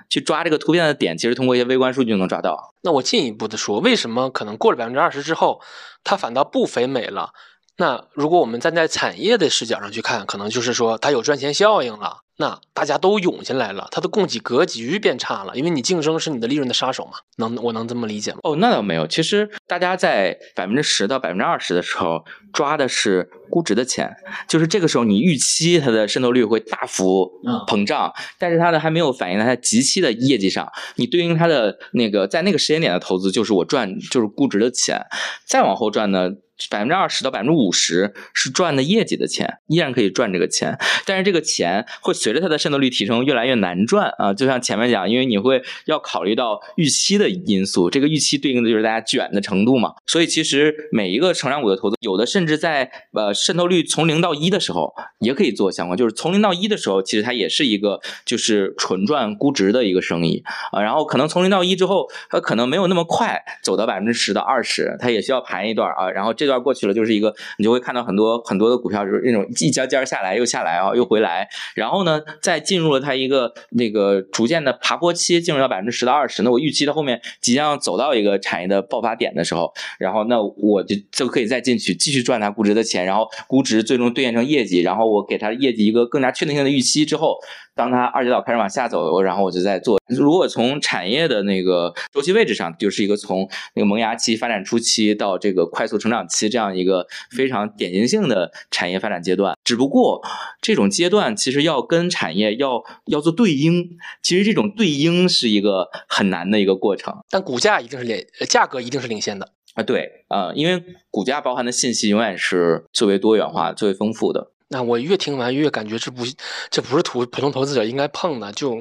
去抓这个突变的点，其实通过一些微观数据就能抓到。那我进一步的说，为什么可能过了百分之二十之后，它反倒不肥美了？那如果我们站在产业的视角上去看，可能就是说它有赚钱效应了，那大家都涌进来了，它的供给格局变差了，因为你竞争是你的利润的杀手嘛。能我能这么理解吗？哦，那倒没有。其实大家在百分之十到百分之二十的时候抓的是估值的钱，就是这个时候你预期它的渗透率会大幅嗯膨胀，但是它的还没有反映在它极期的业绩上。你对应它的那个在那个时间点的投资，就是我赚就是估值的钱，再往后赚呢。百分之二十到百分之五十是赚的业绩的钱，依然可以赚这个钱，但是这个钱会随着它的渗透率提升越来越难赚啊！就像前面讲，因为你会要考虑到预期的因素，这个预期对应的就是大家卷的程度嘛。所以其实每一个成长股的投资，有的甚至在呃渗透率从零到一的时候也可以做相关，就是从零到一的时候，其实它也是一个就是纯赚估值的一个生意啊。然后可能从零到一之后，它可能没有那么快走到百分之十到二十，它也需要盘一段啊。然后这段过去了，就是一个你就会看到很多很多的股票就是那种一家尖下来又下来啊，又回来，然后呢再进入了它一个那个逐渐的爬坡期，进入到百分之十到二十。那我预期它后面即将走到一个产业的爆发点的时候，然后那我就就可以再进去继续赚它估值的钱，然后估值最终兑现成业绩，然后我给它业绩一个更加确定性的预期之后，当它二级岛开始往下走，然后我就再做。如果从产业的那个周期位置上，就是一个从那个萌芽期、发展初期到这个快速成长期这样一个非常典型性的产业发展阶段。只不过这种阶段其实要跟产业要要做对应，其实这种对应是一个很难的一个过程。但股价一定是领，呃价格一定是领先的。啊，对，呃，因为股价包含的信息永远是最为多元化、最为丰富的。那我越听完越感觉这不这不是普普通投资者应该碰的，就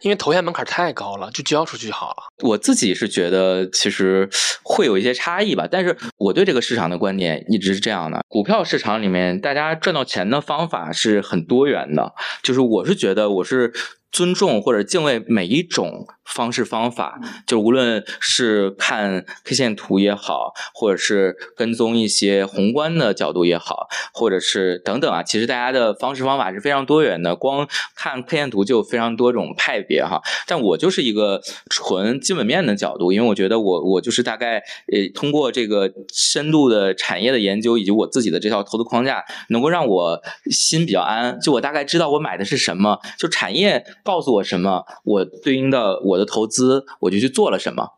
因为投研门槛太高了，就交出去好了。我自己是觉得其实会有一些差异吧，但是我对这个市场的观点一直是这样的：股票市场里面，大家赚到钱的方法是很多元的，就是我是觉得我是。尊重或者敬畏每一种方式方法，就无论是看 K 线图也好，或者是跟踪一些宏观的角度也好，或者是等等啊，其实大家的方式方法是非常多元的。光看 K 线图就有非常多种派别哈，但我就是一个纯基本面的角度，因为我觉得我我就是大概呃通过这个深度的产业的研究以及我自己的这套投资框架，能够让我心比较安，就我大概知道我买的是什么，就产业告诉我什么，我对应的我的投资我就去做了什么。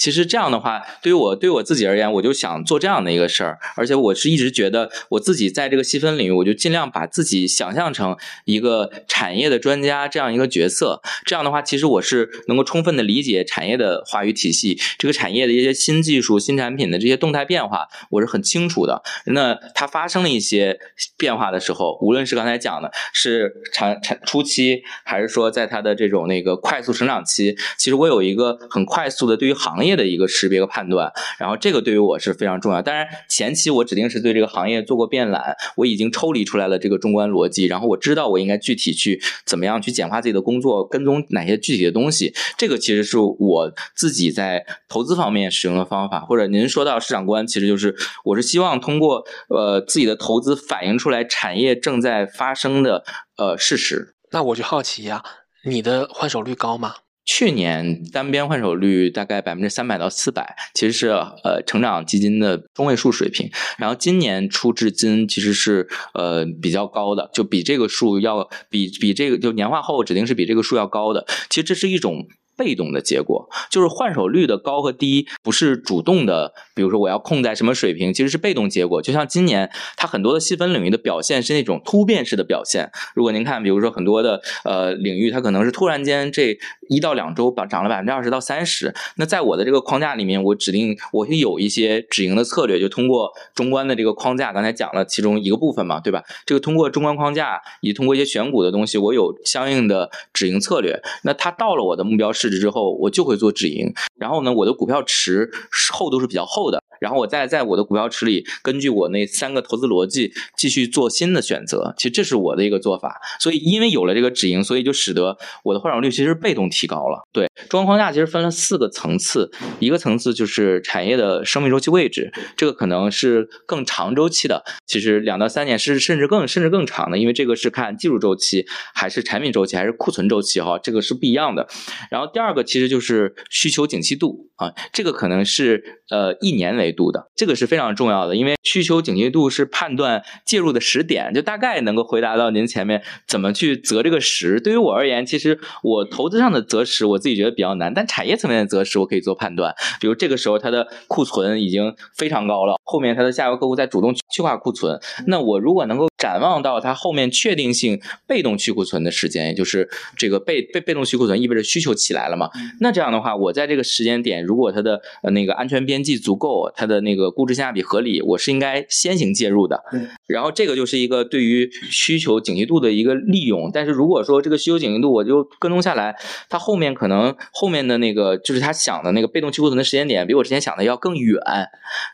其实这样的话，对于我对我自己而言，我就想做这样的一个事儿，而且我是一直觉得我自己在这个细分领域，我就尽量把自己想象成一个产业的专家这样一个角色。这样的话，其实我是能够充分的理解产业的话语体系，这个产业的一些新技术、新产品的这些动态变化，我是很清楚的。那它发生了一些变化的时候，无论是刚才讲的是产产初期，还是说在它的这种那个快速成长期，其实我有一个很快速的对于行业。业的一个识别和判断，然后这个对于我是非常重要。当然前期我指定是对这个行业做过遍览，我已经抽离出来了这个中观逻辑，然后我知道我应该具体去怎么样去简化自己的工作，跟踪哪些具体的东西。这个其实是我自己在投资方面使用的方法，或者您说到市场观，其实就是我是希望通过呃自己的投资反映出来产业正在发生的呃事实。那我就好奇呀，你的换手率高吗？去年单边换手率大概百分之三百到四百，其实是呃成长基金的中位数水平。然后今年初至今其实是呃比较高的，就比这个数要比比这个就年化后指定是比这个数要高的。其实这是一种。被动的结果就是换手率的高和低，不是主动的。比如说我要控在什么水平，其实是被动结果。就像今年它很多的细分领域的表现是那种突变式的表现。如果您看，比如说很多的呃领域，它可能是突然间这一到两周涨涨了百分之二十到三十。那在我的这个框架里面，我指定我会有一些止盈的策略，就通过中观的这个框架，刚才讲了其中一个部分嘛，对吧？这个通过中观框架，以通过一些选股的东西，我有相应的止盈策略。那它到了我的目标市值。之后我就会做止盈，然后呢，我的股票池厚度是比较厚的，然后我再在我的股票池里，根据我那三个投资逻辑继续做新的选择。其实这是我的一个做法。所以因为有了这个止盈，所以就使得我的换手率其实被动提高了。对，中观框架其实分了四个层次，一个层次就是产业的生命周期位置，这个可能是更长周期的，其实两到三年是甚至更甚至更长的，因为这个是看技术周期还是产品周期还是库存周期哈，这个是不一样的。然后第二个其实就是需求景气度啊，这个可能是呃一年为度的，这个是非常重要的，因为需求景气度是判断介入的时点，就大概能够回答到您前面怎么去择这个时。对于我而言，其实我投资上的择时，我自己觉得比较难，但产业层面的择时，我可以做判断。比如这个时候它的库存已经非常高了，后面它的下游客户在主动去化库存，那我如果能够展望到它后面确定性被动去库存的时间，也就是这个被被被动去库存意味着需求起来了。嘛？那这样的话，我在这个时间点，如果它的呃那个安全边际足够，它的那个估值性价比合理，我是应该先行介入的。然后这个就是一个对于需求景气度的一个利用。但是如果说这个需求景气度我就跟踪下来，它后面可能后面的那个就是他想的那个被动去库存的时间点，比我之前想的要更远，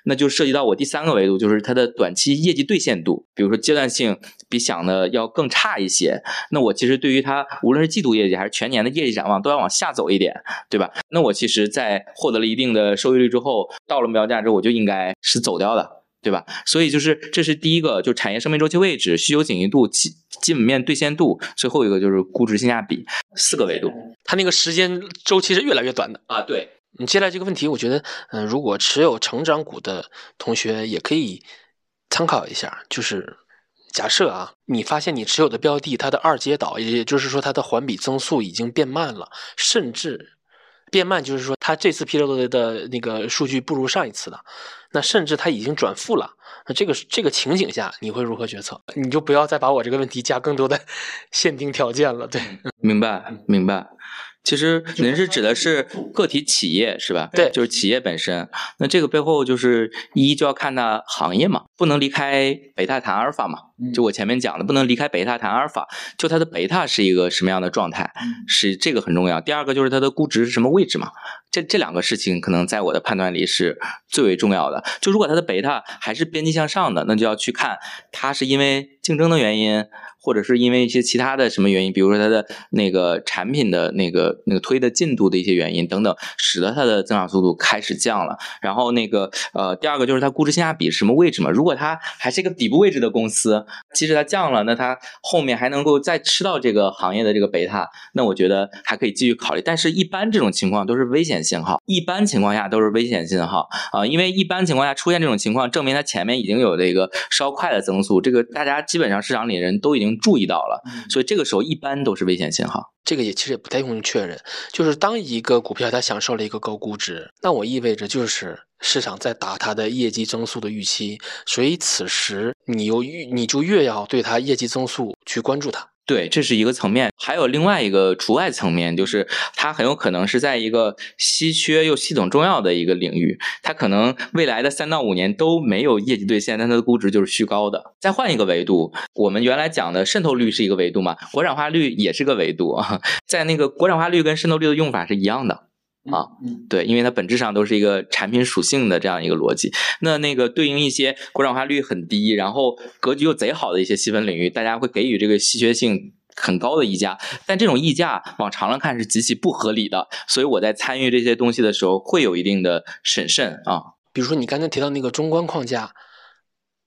那就涉及到我第三个维度，就是它的短期业绩兑现度，比如说阶段性比想的要更差一些。那我其实对于它无论是季度业绩还是全年的业绩展望，都要往下走。一点，对吧？那我其实，在获得了一定的收益率之后，到了目标价之后，我就应该是走掉的，对吧？所以就是这是第一个，就产业生命周期位置、需求紧急度、基基本面兑现度，最后一个就是估值性价比，四个维度。它那个时间周期是越来越短的啊。对你接下来这个问题，我觉得，嗯，如果持有成长股的同学也可以参考一下，就是。假设啊，你发现你持有的标的它的二阶导，也就是说它的环比增速已经变慢了，甚至变慢，就是说它这次披露的那个数据不如上一次的，那甚至它已经转负了。那这个这个情景下，你会如何决策？你就不要再把我这个问题加更多的 限定条件了。对，明白，明白。其实您是指的是个体企业是吧？对，就是企业本身。那这个背后就是一就要看它行业嘛，不能离开贝塔谈阿尔法嘛。就我前面讲的，不能离开贝塔谈阿尔法。就它的贝塔是一个什么样的状态，是这个很重要。第二个就是它的估值是什么位置嘛。这这两个事情可能在我的判断里是最为重要的。就如果它的贝塔还是边际向上的，那就要去看它是因为竞争的原因。或者是因为一些其他的什么原因，比如说它的那个产品的那个那个推的进度的一些原因等等，使得它的增长速度开始降了。然后那个呃，第二个就是它估值性价比什么位置嘛？如果它还是一个底部位置的公司，即使它降了，那它后面还能够再吃到这个行业的这个贝塔，那我觉得还可以继续考虑。但是，一般这种情况都是危险信号，一般情况下都是危险信号啊，因为一般情况下出现这种情况，证明它前面已经有这个稍快的增速，这个大家基本上市场里人都已经。注意到了，所以这个时候一般都是危险信号。这个也其实也不太用确认，就是当一个股票它享受了一个高估值，那我意味着就是市场在打它的业绩增速的预期，所以此时你又越你就越要对它业绩增速去关注它。对，这是一个层面，还有另外一个除外层面，就是它很有可能是在一个稀缺又系统重要的一个领域，它可能未来的三到五年都没有业绩兑现，但它的估值就是虚高的。再换一个维度，我们原来讲的渗透率是一个维度嘛，国产化率也是个维度啊，在那个国产化率跟渗透率的用法是一样的。啊。嗯，对，因为它本质上都是一个产品属性的这样一个逻辑。那那个对应一些国产化率很低，然后格局又贼好的一些细分领域，大家会给予这个稀缺性很高的溢价，但这种溢价往长了看是极其不合理的。所以我在参与这些东西的时候，会有一定的审慎啊。比如说你刚才提到那个中观框架，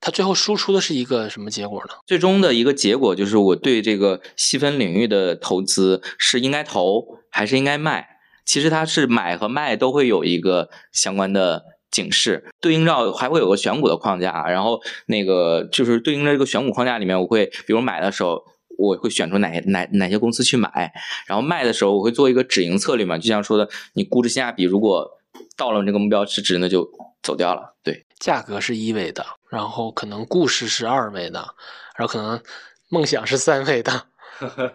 它最后输出的是一个什么结果呢？最终的一个结果就是，我对这个细分领域的投资是应该投还是应该卖？其实它是买和卖都会有一个相关的警示，对应着还会有个选股的框架，然后那个就是对应着这个选股框架里面，我会比如买的时候。我会选出哪些哪哪些公司去买，然后卖的时候我会做一个止盈策略嘛，就像说的，你估值性价比如果到了这个目标市值，那就走掉了。对，价格是一维的，然后可能故事是二维的，然后可能梦想是三维的，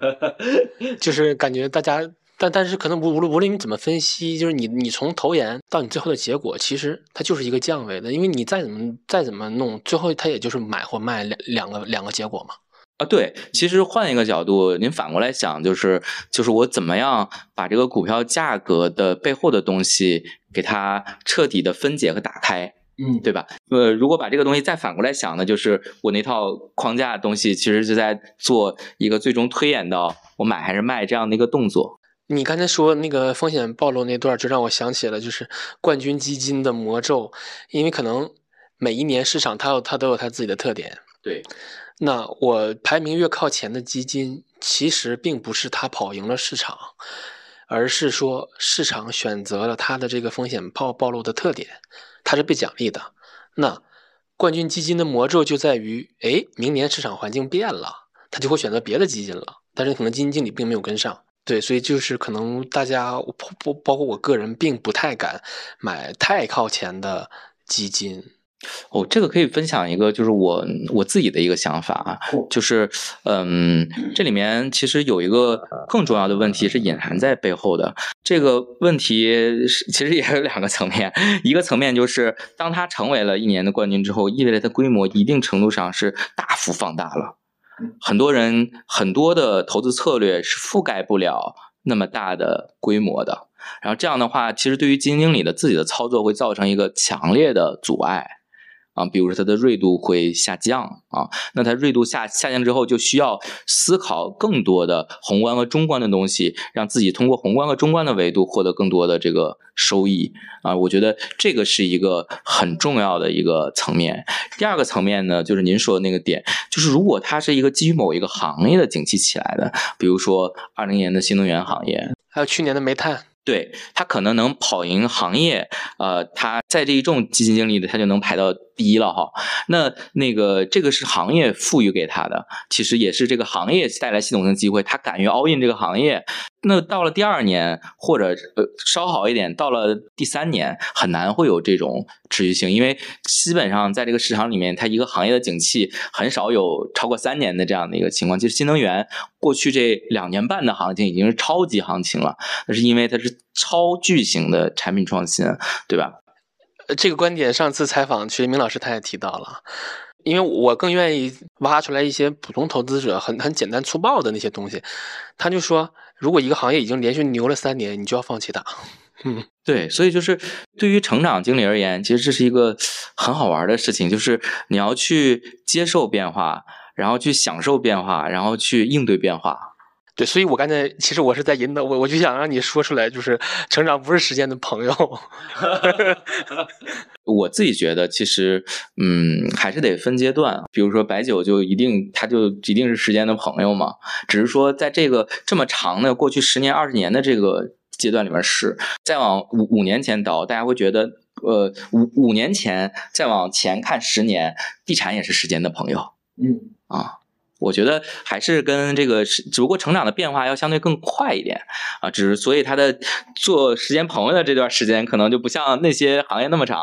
就是感觉大家，但但是可能无无论无论你怎么分析，就是你你从投研到你最后的结果，其实它就是一个降维的，因为你再怎么再怎么弄，最后它也就是买或卖两两个两个结果嘛。啊，对，其实换一个角度，您反过来想，就是就是我怎么样把这个股票价格的背后的东西给它彻底的分解和打开，嗯，对吧？呃，如果把这个东西再反过来想呢，就是我那套框架的东西，其实就在做一个最终推演到我买还是卖这样的一个动作。你刚才说那个风险暴露那段，就让我想起了就是冠军基金的魔咒，因为可能每一年市场它有它都有它自己的特点，对。那我排名越靠前的基金，其实并不是它跑赢了市场，而是说市场选择了它的这个风险暴暴露的特点，它是被奖励的。那冠军基金的魔咒就在于，哎，明年市场环境变了，它就会选择别的基金了。但是可能基金经理并没有跟上，对，所以就是可能大家包包括我个人，并不太敢买太靠前的基金。哦，这个可以分享一个，就是我我自己的一个想法啊，就是嗯，这里面其实有一个更重要的问题是隐含在背后的。这个问题是其实也有两个层面，一个层面就是当它成为了一年的冠军之后，意味着它规模一定程度上是大幅放大了。很多人很多的投资策略是覆盖不了那么大的规模的，然后这样的话，其实对于基金经理的自己的操作会造成一个强烈的阻碍。啊，比如说它的锐度会下降啊，那它锐度下下降之后，就需要思考更多的宏观和中观的东西，让自己通过宏观和中观的维度获得更多的这个收益啊。我觉得这个是一个很重要的一个层面。第二个层面呢，就是您说的那个点，就是如果它是一个基于某一个行业的景气起来的，比如说二零年的新能源行业，还有去年的煤炭。对他可能能跑赢行业，呃，他在这一众基金经理的他就能排到第一了哈。那那个这个是行业赋予给他的，其实也是这个行业带来系统性机会，他敢于 all in 这个行业。那到了第二年或者呃稍好一点，到了第三年很难会有这种持续性，因为基本上在这个市场里面，它一个行业的景气很少有超过三年的这样的一个情况。其实新能源过去这两年半的行情已经是超级行情了，那是因为它是超巨型的产品创新，对吧？呃，这个观点上次采访徐明老师他也提到了，因为我更愿意挖出来一些普通投资者很很简单粗暴的那些东西，他就说。如果一个行业已经连续牛了三年，你就要放弃它。嗯，对，所以就是对于成长经理而言，其实这是一个很好玩的事情，就是你要去接受变化，然后去享受变化，然后去应对变化。对，所以我刚才其实我是在引导我，我就想让你说出来，就是成长不是时间的朋友。我自己觉得，其实嗯，还是得分阶段。比如说白酒，就一定它就一定是时间的朋友嘛？只是说在这个这么长的过去十年、二十年的这个阶段里面是，再往五五年前倒，大家会觉得，呃，五五年前再往前看十年，地产也是时间的朋友。嗯啊。我觉得还是跟这个是，只不过成长的变化要相对更快一点啊，只是所以他的做时间朋友的这段时间可能就不像那些行业那么长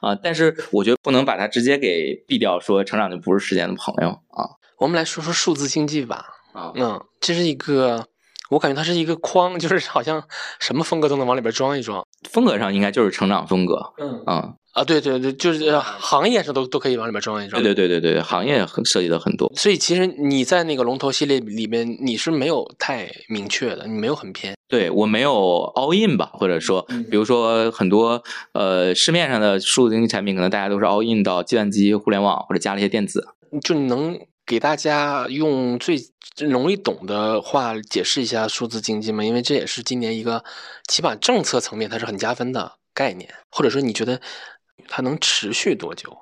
啊，但是我觉得不能把它直接给毙掉，说成长就不是时间的朋友啊。我们来说说数字经济吧，啊，嗯，这是一个我感觉它是一个框，就是好像什么风格都能往里边装一装。风格上应该就是成长风格，嗯嗯，啊，对对对，就是行业上都都可以往里面装一装。对对对对对，行业很涉及的很多。所以其实你在那个龙头系列里面，你是没有太明确的，你没有很偏。对我没有 all in 吧，或者说，嗯比如说很多呃市面上的数字经济产品，可能大家都是 all in 到计算机、互联网或者加了一些电子。就你能给大家用最容易懂的话解释一下数字经济吗？因为这也是今年一个起码政策层面它是很加分的概念，或者说你觉得它能持续多久？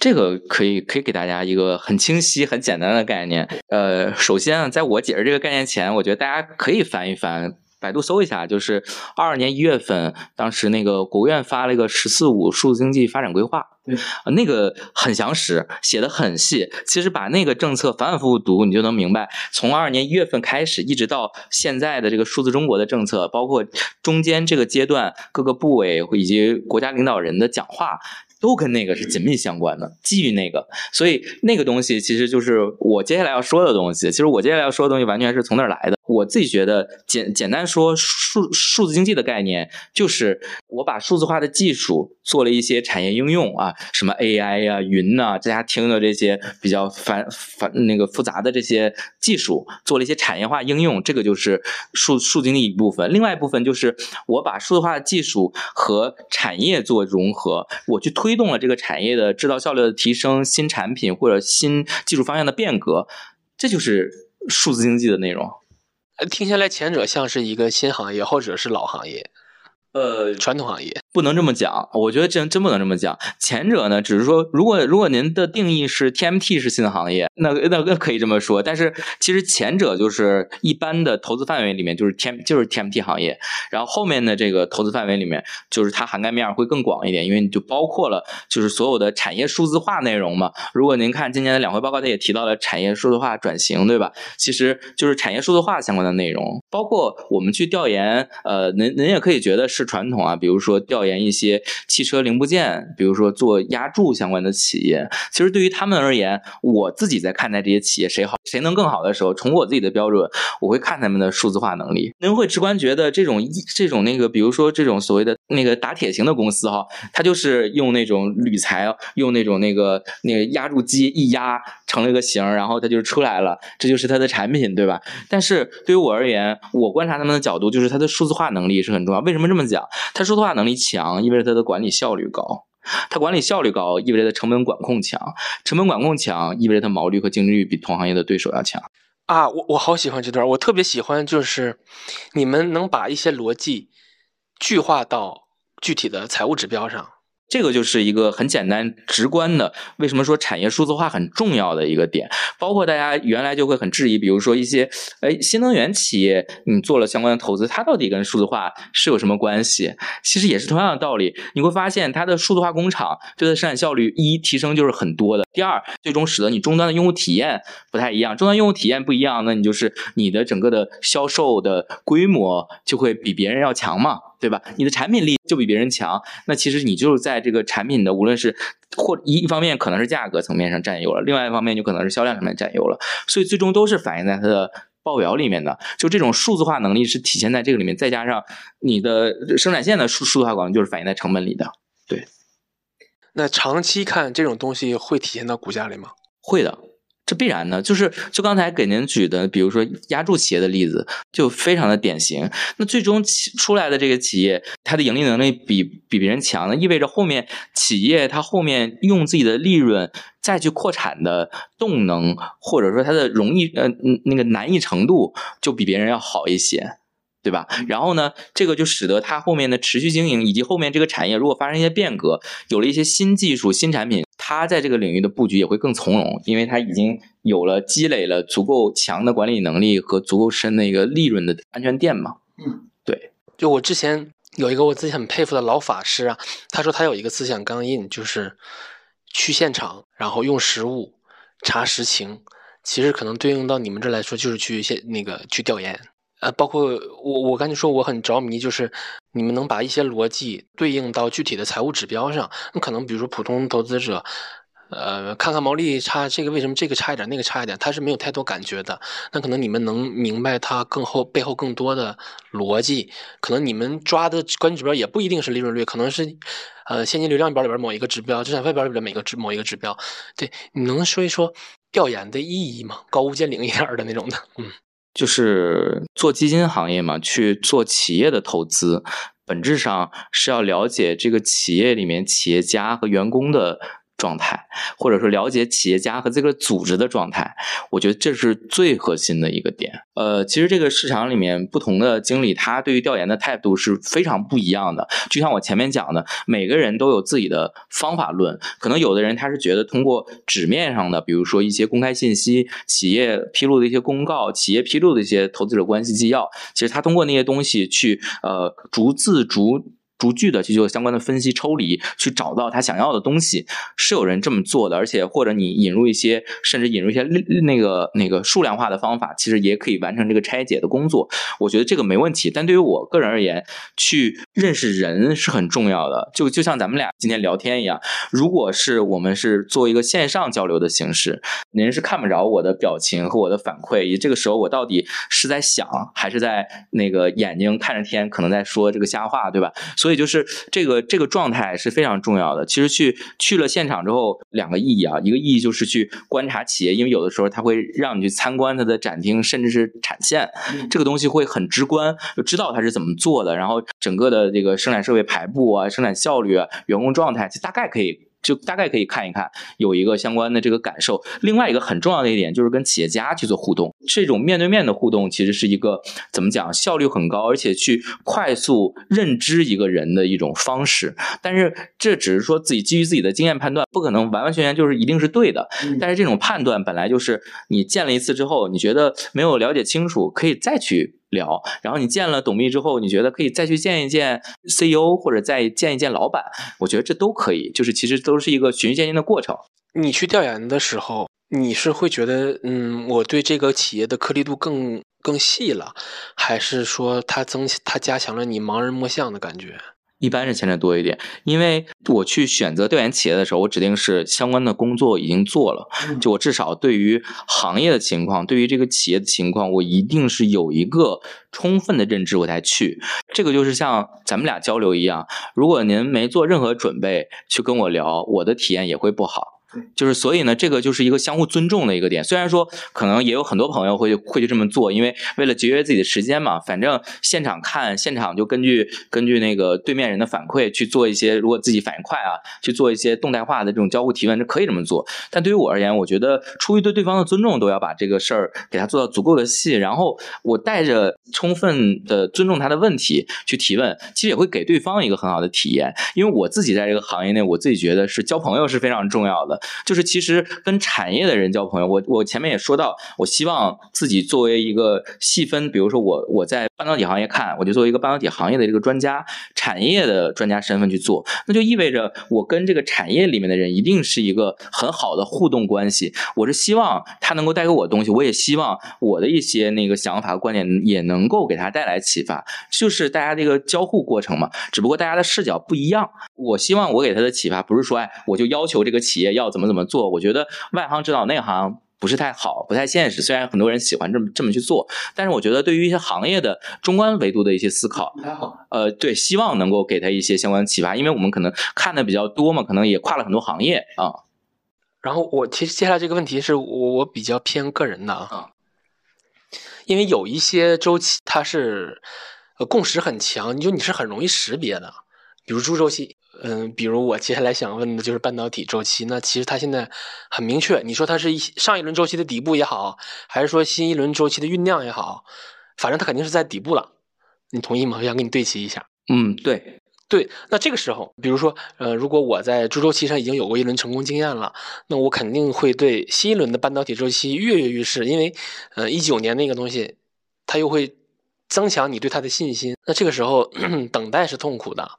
这个可以可以给大家一个很清晰、很简单的概念。呃，首先啊，在我解释这个概念前，我觉得大家可以翻一翻。百度搜一下，就是二二年一月份，当时那个国务院发了一个“十四五”数字经济发展规划，对呃那个很详实，写的很细。其实把那个政策反反复复读，你就能明白，从二二年一月份开始，一直到现在的这个数字中国的政策，包括中间这个阶段各个部委以及国家领导人的讲话，都跟那个是紧密相关的。基于那个，所以那个东西其实就是我接下来要说的东西。其实我接下来要说的东西完全是从那儿来的。我自己觉得简简单说数数字经济的概念，就是我把数字化的技术做了一些产业应用啊，什么 AI 呀、云呐、大家听的这些比较繁繁那个复杂的这些技术，做了一些产业化应用，这个就是数数字经济一部分。另外一部分就是我把数字化的技术和产业做融合，我去推推动了这个产业的制造效率的提升、新产品或者新技术方向的变革，这就是数字经济的内容。听下来，前者像是一个新行业，后者是老行业、呃，传统行业。不能这么讲，我觉得真真不能这么讲。前者呢，只是说，如果如果您的定义是 TMT 是新行业，那那那可以这么说。但是其实前者就是一般的投资范围里面就是 TM 就是 TMT 行业，然后后面的这个投资范围里面，就是它涵盖面会更广一点，因为你就包括了就是所有的产业数字化内容嘛。如果您看今年的两会报告，它也提到了产业数字化转型，对吧？其实就是产业数字化相关的内容，包括我们去调研，呃，您您也可以觉得是是传统啊，比如说调研一些汽车零部件，比如说做压铸相关的企业。其实对于他们而言，我自己在看待这些企业谁好谁能更好的时候，从我自己的标准，我会看他们的数字化能力。您会直观觉得这种这种那个，比如说这种所谓的那个打铁型的公司哈，它就是用那种铝材，用那种那个那个压铸机一压成了一个形儿，然后它就出来了，这就是它的产品，对吧？但是对于我而言，我观察他们的角度就是它的数字化能力是很重要。为什么这么讲？他说的话能力强，意味着他的管理效率高。它管理效率高，意味着它成本管控强；成本管控强，意味着它毛利和净利率比同行业的对手要强。啊，我我好喜欢这段，我特别喜欢，就是你们能把一些逻辑具化到具体的财务指标上。这个就是一个很简单直观的，为什么说产业数字化很重要的一个点。包括大家原来就会很质疑，比如说一些哎新能源企业，你做了相关的投资，它到底跟数字化是有什么关系？其实也是同样的道理。你会发现它的数字化工厂对它的生产效率一提升就是很多的。第二，最终使得你终端的用户体验不太一样。终端用户体验不一样，那你就是你的整个的销售的规模就会比别人要强嘛。对吧？你的产品力就比别人强，那其实你就是在这个产品的无论是或一一方面可能是价格层面上占优了，另外一方面就可能是销量上面占优了，所以最终都是反映在它的报表里面的。就这种数字化能力是体现在这个里面，再加上你的生产线的数数字化管理就是反映在成本里的。对那长期看这种东西会体现到股价里吗？会的。这必然的，就是就刚才给您举的，比如说压铸企业的例子，就非常的典型。那最终出来的这个企业，它的盈利能力比比别人强，那意味着后面企业它后面用自己的利润再去扩产的动能，或者说它的容易呃那个难易程度，就比别人要好一些。对吧？然后呢，这个就使得它后面的持续经营，以及后面这个产业如果发生一些变革，有了一些新技术、新产品，它在这个领域的布局也会更从容，因为他已经有了积累了足够强的管理能力和足够深的一个利润的安全垫嘛。嗯，对。就我之前有一个我自己很佩服的老法师啊，他说他有一个思想钢印，就是去现场，然后用实物查实情。其实可能对应到你们这来说，就是去现那个去调研。呃，包括我，我刚才说我很着迷，就是你们能把一些逻辑对应到具体的财务指标上。那可能比如说普通投资者，呃，看看毛利差这个为什么这个差一点，那个差一点，他是没有太多感觉的。那可能你们能明白它更后背后更多的逻辑，可能你们抓的关键指标也不一定是利润率，可能是呃现金流量表里边某一个指标，资产负债表里边每个指某一个指标。对，你能说一说调研的意义吗？高屋建瓴一点的那种的，嗯。就是做基金行业嘛，去做企业的投资，本质上是要了解这个企业里面企业家和员工的。状态，或者说了解企业家和这个组织的状态，我觉得这是最核心的一个点。呃，其实这个市场里面不同的经理，他对于调研的态度是非常不一样的。就像我前面讲的，每个人都有自己的方法论。可能有的人他是觉得通过纸面上的，比如说一些公开信息、企业披露的一些公告、企业披露的一些投资者关系纪要，其实他通过那些东西去呃逐字逐。逐句的去做相关的分析抽离，去找到他想要的东西，是有人这么做的，而且或者你引入一些，甚至引入一些那个那个数量化的方法，其实也可以完成这个拆解的工作。我觉得这个没问题。但对于我个人而言，去认识人是很重要的。就就像咱们俩今天聊天一样，如果是我们是做一个线上交流的形式，您是看不着我的表情和我的反馈，也这个时候我到底是在想，还是在那个眼睛看着天，可能在说这个瞎话，对吧？所以。所以就是这个这个状态是非常重要的。其实去去了现场之后，两个意义啊，一个意义就是去观察企业，因为有的时候它会让你去参观它的展厅，甚至是产线，这个东西会很直观，就知道它是怎么做的，然后整个的这个生产设备排布啊、生产效率啊、员工状态，大概可以。就大概可以看一看，有一个相关的这个感受。另外一个很重要的一点就是跟企业家去做互动，这种面对面的互动其实是一个怎么讲，效率很高，而且去快速认知一个人的一种方式。但是这只是说自己基于自己的经验判断，不可能完完全全就是一定是对的。但是这种判断本来就是你见了一次之后，你觉得没有了解清楚，可以再去。聊，然后你见了董秘之后，你觉得可以再去见一见 CEO 或者再见一见老板，我觉得这都可以，就是其实都是一个循序渐进的过程。你去调研的时候，你是会觉得，嗯，我对这个企业的颗粒度更更细了，还是说它增它加强了你盲人摸象的感觉？一般是前者多一点，因为我去选择调研企业的时候，我指定是相关的工作已经做了，就我至少对于行业的情况，对于这个企业的情况，我一定是有一个充分的认知，我才去。这个就是像咱们俩交流一样，如果您没做任何准备去跟我聊，我的体验也会不好。就是所以呢，这个就是一个相互尊重的一个点。虽然说可能也有很多朋友会会去这么做，因为为了节约自己的时间嘛。反正现场看，现场就根据根据那个对面人的反馈去做一些，如果自己反应快啊，去做一些动态化的这种交互提问，这可以这么做。但对于我而言，我觉得出于对对方的尊重，都要把这个事儿给他做到足够的细。然后我带着充分的尊重他的问题去提问，其实也会给对方一个很好的体验。因为我自己在这个行业内，我自己觉得是交朋友是非常重要的。就是其实跟产业的人交朋友，我我前面也说到，我希望自己作为一个细分，比如说我我在半导体行业看，我就作为一个半导体行业的这个专家，产业的专家身份去做，那就意味着我跟这个产业里面的人一定是一个很好的互动关系。我是希望他能够带给我东西，我也希望我的一些那个想法观点也能够给他带来启发，就是大家这个交互过程嘛。只不过大家的视角不一样，我希望我给他的启发不是说，哎，我就要求这个企业要怎么怎么。做，我觉得外行指导内行不是太好，不太现实。虽然很多人喜欢这么这么去做，但是我觉得对于一些行业的中观维度的一些思考，还好。呃，对，希望能够给他一些相关启发，因为我们可能看的比较多嘛，可能也跨了很多行业啊。然后我其实接下来这个问题是我我比较偏个人的啊，因为有一些周期它是呃共识很强，你就你是很容易识别的，比如猪周期。嗯，比如我接下来想问的就是半导体周期，那其实它现在很明确，你说它是一上一轮周期的底部也好，还是说新一轮周期的酝酿也好，反正它肯定是在底部了，你同意吗？我想跟你对齐一下。嗯，对，对。那这个时候，比如说，呃，如果我在猪周期上已经有过一轮成功经验了，那我肯定会对新一轮的半导体周期跃跃欲试，因为，呃，一九年那个东西，它又会增强你对它的信心。那这个时候 等待是痛苦的。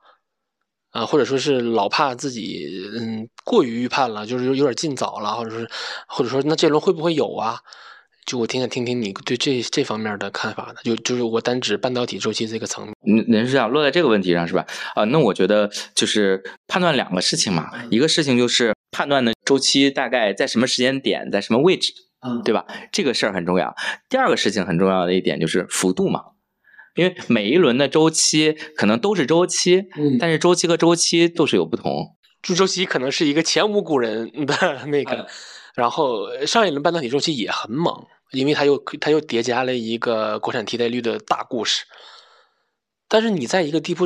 啊，或者说是老怕自己嗯过于预判了，就是有点尽早了，或者是或者说那这轮会不会有啊？就我挺想听听你对这这方面的看法的，就就是我单指半导体周期这个层面。您您是想落在这个问题上是吧？啊、那我觉得就是判断两个事情嘛，一个事情就是判断的周期大概在什么时间点，在什么位置，嗯对吧？这个事儿很重要。第二个事情很重要的一点就是幅度嘛，因为每一轮的周期可能都是周期，嗯但是周期和周期都是有不同。就周期可能是一个前无古人的 那个，然后上一轮半导体周期也很猛，因为它又它又叠加了一个国产替代率的大故事。但是你在一个地部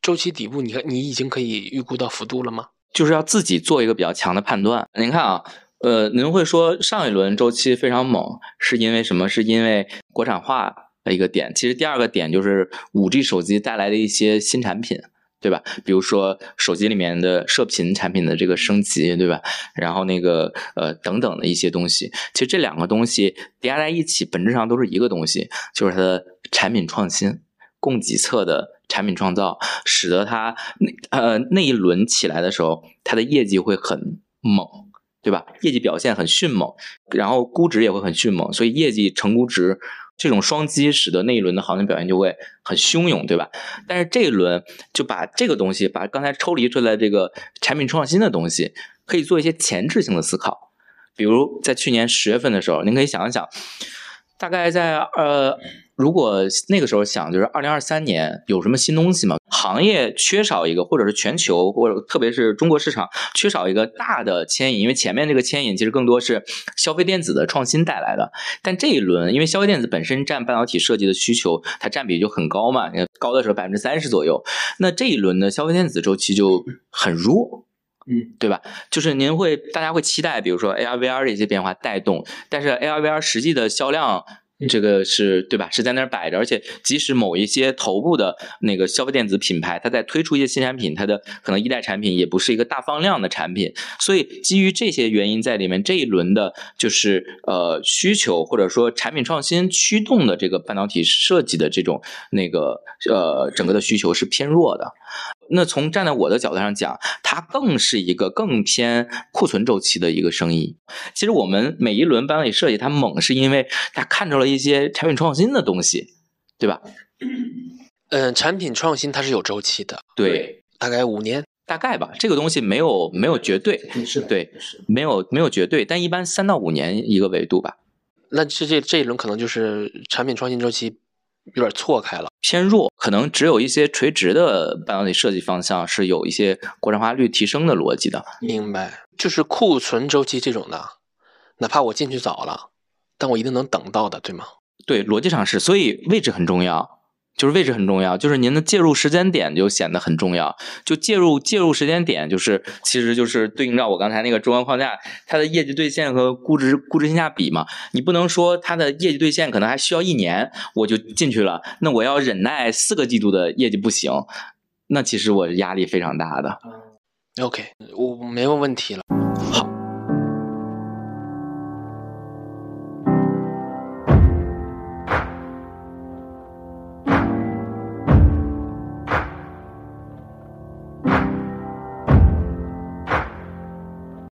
周期底部，你看你已经可以预估到幅度了吗？就是要自己做一个比较强的判断。您看啊，呃，您会说上一轮周期非常猛，是因为什么？是因为国产化的一个点。其实第二个点就是五 G 手机带来的一些新产品。对吧？比如说手机里面的射频产品的这个升级，对吧？然后那个呃等等的一些东西，其实这两个东西叠加在一起，本质上都是一个东西，就是它的产品创新、供给侧的产品创造，使得它那呃那一轮起来的时候，它的业绩会很猛，对吧？业绩表现很迅猛，然后估值也会很迅猛，所以业绩成估值这种双击，使得那一轮的行情表现就会很汹涌，对吧？但是这一轮就把这个东西，把刚才抽离出来这个产品创新的东西，可以做一些前置性的思考。比如在去年十月份的时候，您可以想一想，大概在呃，如果那个时候想，就是二零二三年有什么新东西吗？行业缺少一个，或者是全球或者特别是中国市场缺少一个大的牵引，因为前面这个牵引其实更多是消费电子的创新带来的。但这一轮，因为消费电子本身占半导体设计的需求，它占比就很高嘛，高的时候百分之三十左右。那这一轮的消费电子周期就很弱。嗯，对吧？就是您会，大家会期待，比如说 AR、VR 这些变化带动，但是 AR、VR 实际的销量，这个是对吧？是在那儿摆着，而且即使某一些头部的那个消费电子品牌，它在推出一些新产品，它的可能一代产品也不是一个大放量的产品，所以基于这些原因在里面，这一轮的就是呃需求或者说产品创新驱动的这个半导体设计的这种那个呃整个的需求是偏弱的。那从站在我的角度上讲，它更是一个更偏库存周期的一个生意。其实我们每一轮班委设计它猛，是因为它看着了一些产品创新的东西，对吧？嗯，产品创新它是有周期的，对，大概五年。大概吧，这个东西没有没有绝对，是对，是没有没有绝对，但一般三到五年一个维度吧，那这这这一轮可能就是产品创新周期有点错开了。偏弱，可能只有一些垂直的半导体设计方向是有一些国产化率提升的逻辑的。明白，就是库存周期这种的，哪怕我进去早了，但我一定能等到的，对吗？对，逻辑上是，所以位置很重要，就是位置很重要，就是您的介入时间点就显得很重要。就介入介入时间点，就是其实就是对应到我刚才那个中央框架，它的业绩兑现和估值估值性价比嘛。你不能说它的业绩兑现可能还需要一年我就进去了，那我要忍耐四个季度的业绩不行，那其实我压力非常大的。OK，我没有问题了。好，